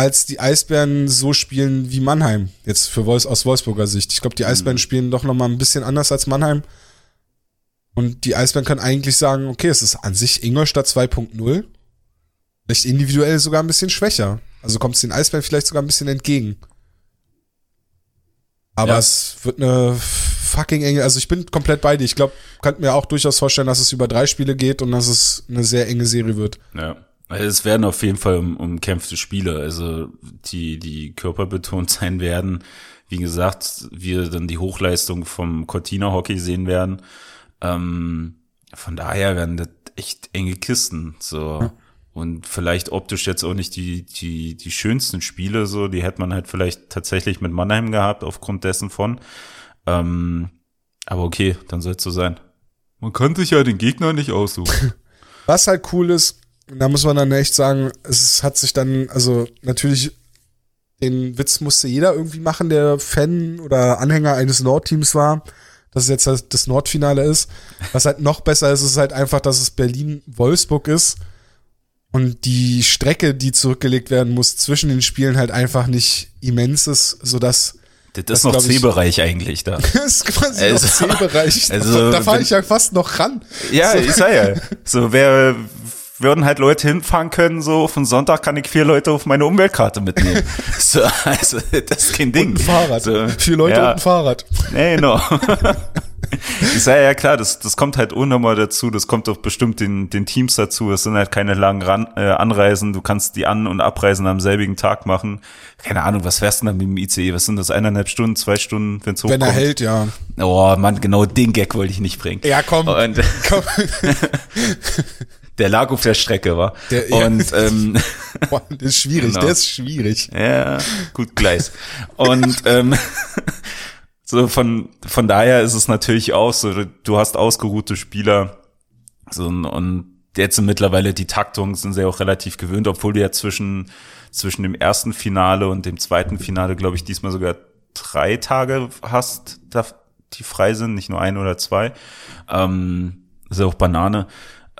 als die Eisbären so spielen wie Mannheim. Jetzt für Wolfs aus Wolfsburger Sicht. Ich glaube, die Eisbären spielen doch noch mal ein bisschen anders als Mannheim. Und die Eisbären können eigentlich sagen, okay, es ist an sich Ingolstadt 2.0. Vielleicht individuell sogar ein bisschen schwächer. Also kommt es den Eisbären vielleicht sogar ein bisschen entgegen. Aber Ja. es wird eine fucking enge, also ich bin komplett bei dir. Ich glaube, könnte mir auch durchaus vorstellen, dass es über drei Spiele geht und dass es eine sehr enge Serie wird. Ja. Es werden auf jeden Fall um, umkämpfte Spiele, also die, die körperbetont sein werden. Wie gesagt, wir dann die Hochleistung vom Cortina Hockey sehen werden. Ähm, von daher werden das echt enge Kisten, so. Und vielleicht optisch jetzt auch nicht die, die, die schönsten Spiele, so. Die hätte man halt vielleicht tatsächlich mit Mannheim gehabt, aufgrund dessen von. Ähm, aber okay, dann soll es so sein. Man kann sich ja den Gegner nicht aussuchen. Was halt cool ist, da muss man dann echt sagen, es hat sich dann, also natürlich, den Witz musste jeder irgendwie machen, der Fan oder Anhänger eines Nordteams war, dass es jetzt das, das Nordfinale ist. Was halt noch besser ist, ist halt einfach, dass es Berlin-Wolfsburg ist und die Strecke, die zurückgelegt werden muss zwischen den Spielen halt einfach nicht immens ist, sodass Das, Das ist noch C-Bereich eigentlich da. das ist quasi Also- noch C-Bereich. also da fahre ich ja fast noch ran. Ja, ich sag ja. So, wer würden halt Leute hinfahren können, so von Sonntag kann ich vier Leute auf meine Umweltkarte mitnehmen. so, also, das ist kein Ding. Ein Fahrrad. So, Vier Leute ja, und ein Fahrrad. Nee, genau. Ich sage ja klar, das, das kommt halt unnormal dazu, das kommt auch bestimmt den, den Teams dazu. Es sind halt keine langen Ran, äh, Anreisen, du kannst die An- und Abreisen am selbigen Tag machen. Keine Ahnung, was fährst du denn mit dem ICE? Was sind das, eineinhalb Stunden, zwei Stunden, wenn's hochkommt? Wenn er hält, ja. Oh Mann, genau den Gag wollte ich nicht bringen. Ja, komm. Und komm. Der lag auf der Strecke, war. Der- ja. Und ähm, Boah, das ist schwierig, Genau. der ist schwierig. Ja, gut Gleis. Und ähm, so von von daher ist es natürlich auch so, du hast ausgeruhte Spieler so und- jetzt sind mittlerweile die Taktung sind sie auch relativ gewöhnt, obwohl du ja zwischen zwischen dem ersten Finale und dem zweiten Finale, glaube ich, diesmal sogar drei Tage hast, die frei sind, nicht nur ein oder zwei. Ähm, ist ja auch Banane.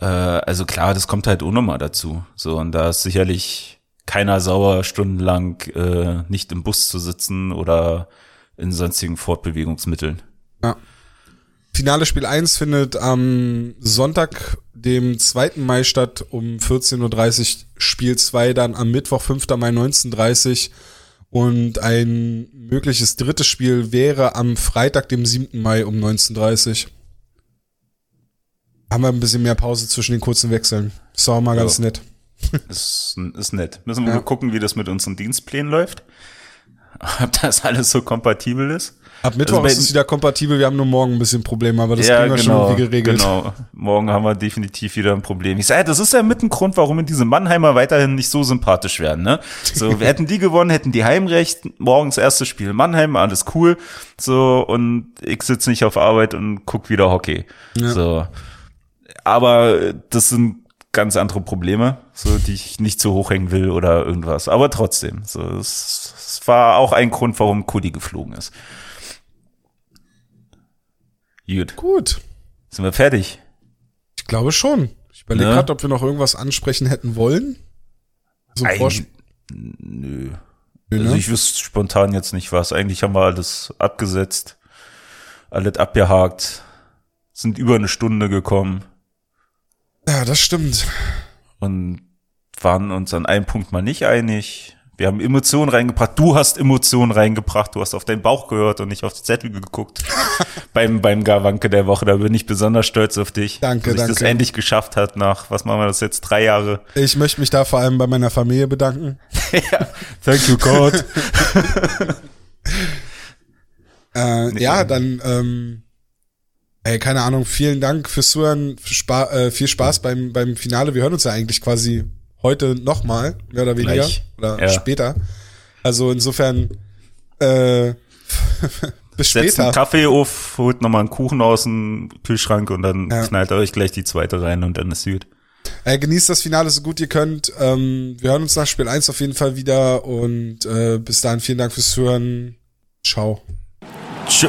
Äh, also klar, das kommt halt unnormal dazu. So, und da ist sicherlich keiner sauer, stundenlang äh, nicht im Bus zu sitzen oder in sonstigen Fortbewegungsmitteln. Ja. Finale Spiel 1 findet am Sonntag, dem 2. Mai statt, um 14.30 Uhr. Spiel 2 dann am Mittwoch, 5. Mai 19.30 Uhr. Und ein mögliches drittes Spiel wäre am Freitag, dem 7. Mai um 19.30 Uhr. Haben wir ein bisschen mehr Pause zwischen den kurzen Wechseln. Ist auch mal ganz Ja. nett. Ist, ist nett. Müssen wir Ja. mal gucken, wie das mit unseren Dienstplänen läuft. Ob das alles so kompatibel ist. Ab Mittwoch Also ist es wieder kompatibel. Wir haben nur morgen ein bisschen Probleme, aber das kriegen wir schon irgendwie geregelt. Genau. Morgen haben wir definitiv wieder ein Problem. Ich sage, das ist ja mit ein Grund, warum diese Mannheimer weiterhin nicht so sympathisch werden. Ne? So, wir hätten die gewonnen, hätten die Heimrecht. Morgens erstes Spiel Mannheim, alles cool. So und ich sitze nicht auf Arbeit und guck wieder Hockey. So, aber das sind ganz andere Probleme, so die ich nicht zu hoch hängen will oder irgendwas. Aber trotzdem, so es, es war auch ein Grund, warum Kudi geflogen ist. Gut. Gut. Sind wir fertig? Ich glaube schon. Ich überlege Ne? gerade, ob wir noch irgendwas ansprechen hätten wollen. So Eig- Vorsch- Nö. Nö, Also ne? ich wüsste spontan jetzt nicht was. Eigentlich haben wir alles abgesetzt, alles abgehakt, sind über eine Stunde gekommen Ja, das stimmt. und waren uns an einem Punkt mal nicht einig. Wir haben Emotionen reingebracht. Du hast Emotionen reingebracht. Du hast auf deinen Bauch gehört und nicht auf die Zettel geguckt. beim, beim Garwanke der Woche. Da bin ich besonders stolz auf dich. Danke, dass ich das danke. endlich geschafft hat nach, was machen wir das jetzt, drei Jahre. Ich möchte mich da vor allem bei meiner Familie bedanken. ja. Thank you, God. Äh, Ja, dann, ähm, ey, keine Ahnung, vielen Dank fürs Zuhören, Spa äh, viel Spaß beim, beim Finale. Wir hören uns ja eigentlich quasi heute nochmal, mehr oder weniger, Gleich. oder Ja. später. Also insofern, äh, bis Setzt einen später. Kaffee auf, holt nochmal einen Kuchen aus dem Kühlschrank und dann Ja. knallt euch gleich die zweite rein und dann ist gut. Äh, genießt das Finale so gut ihr könnt. Ähm, wir hören uns nach Spiel 1 auf jeden Fall wieder und äh, bis dahin vielen Dank fürs Zuhören. Ciao. Tschö.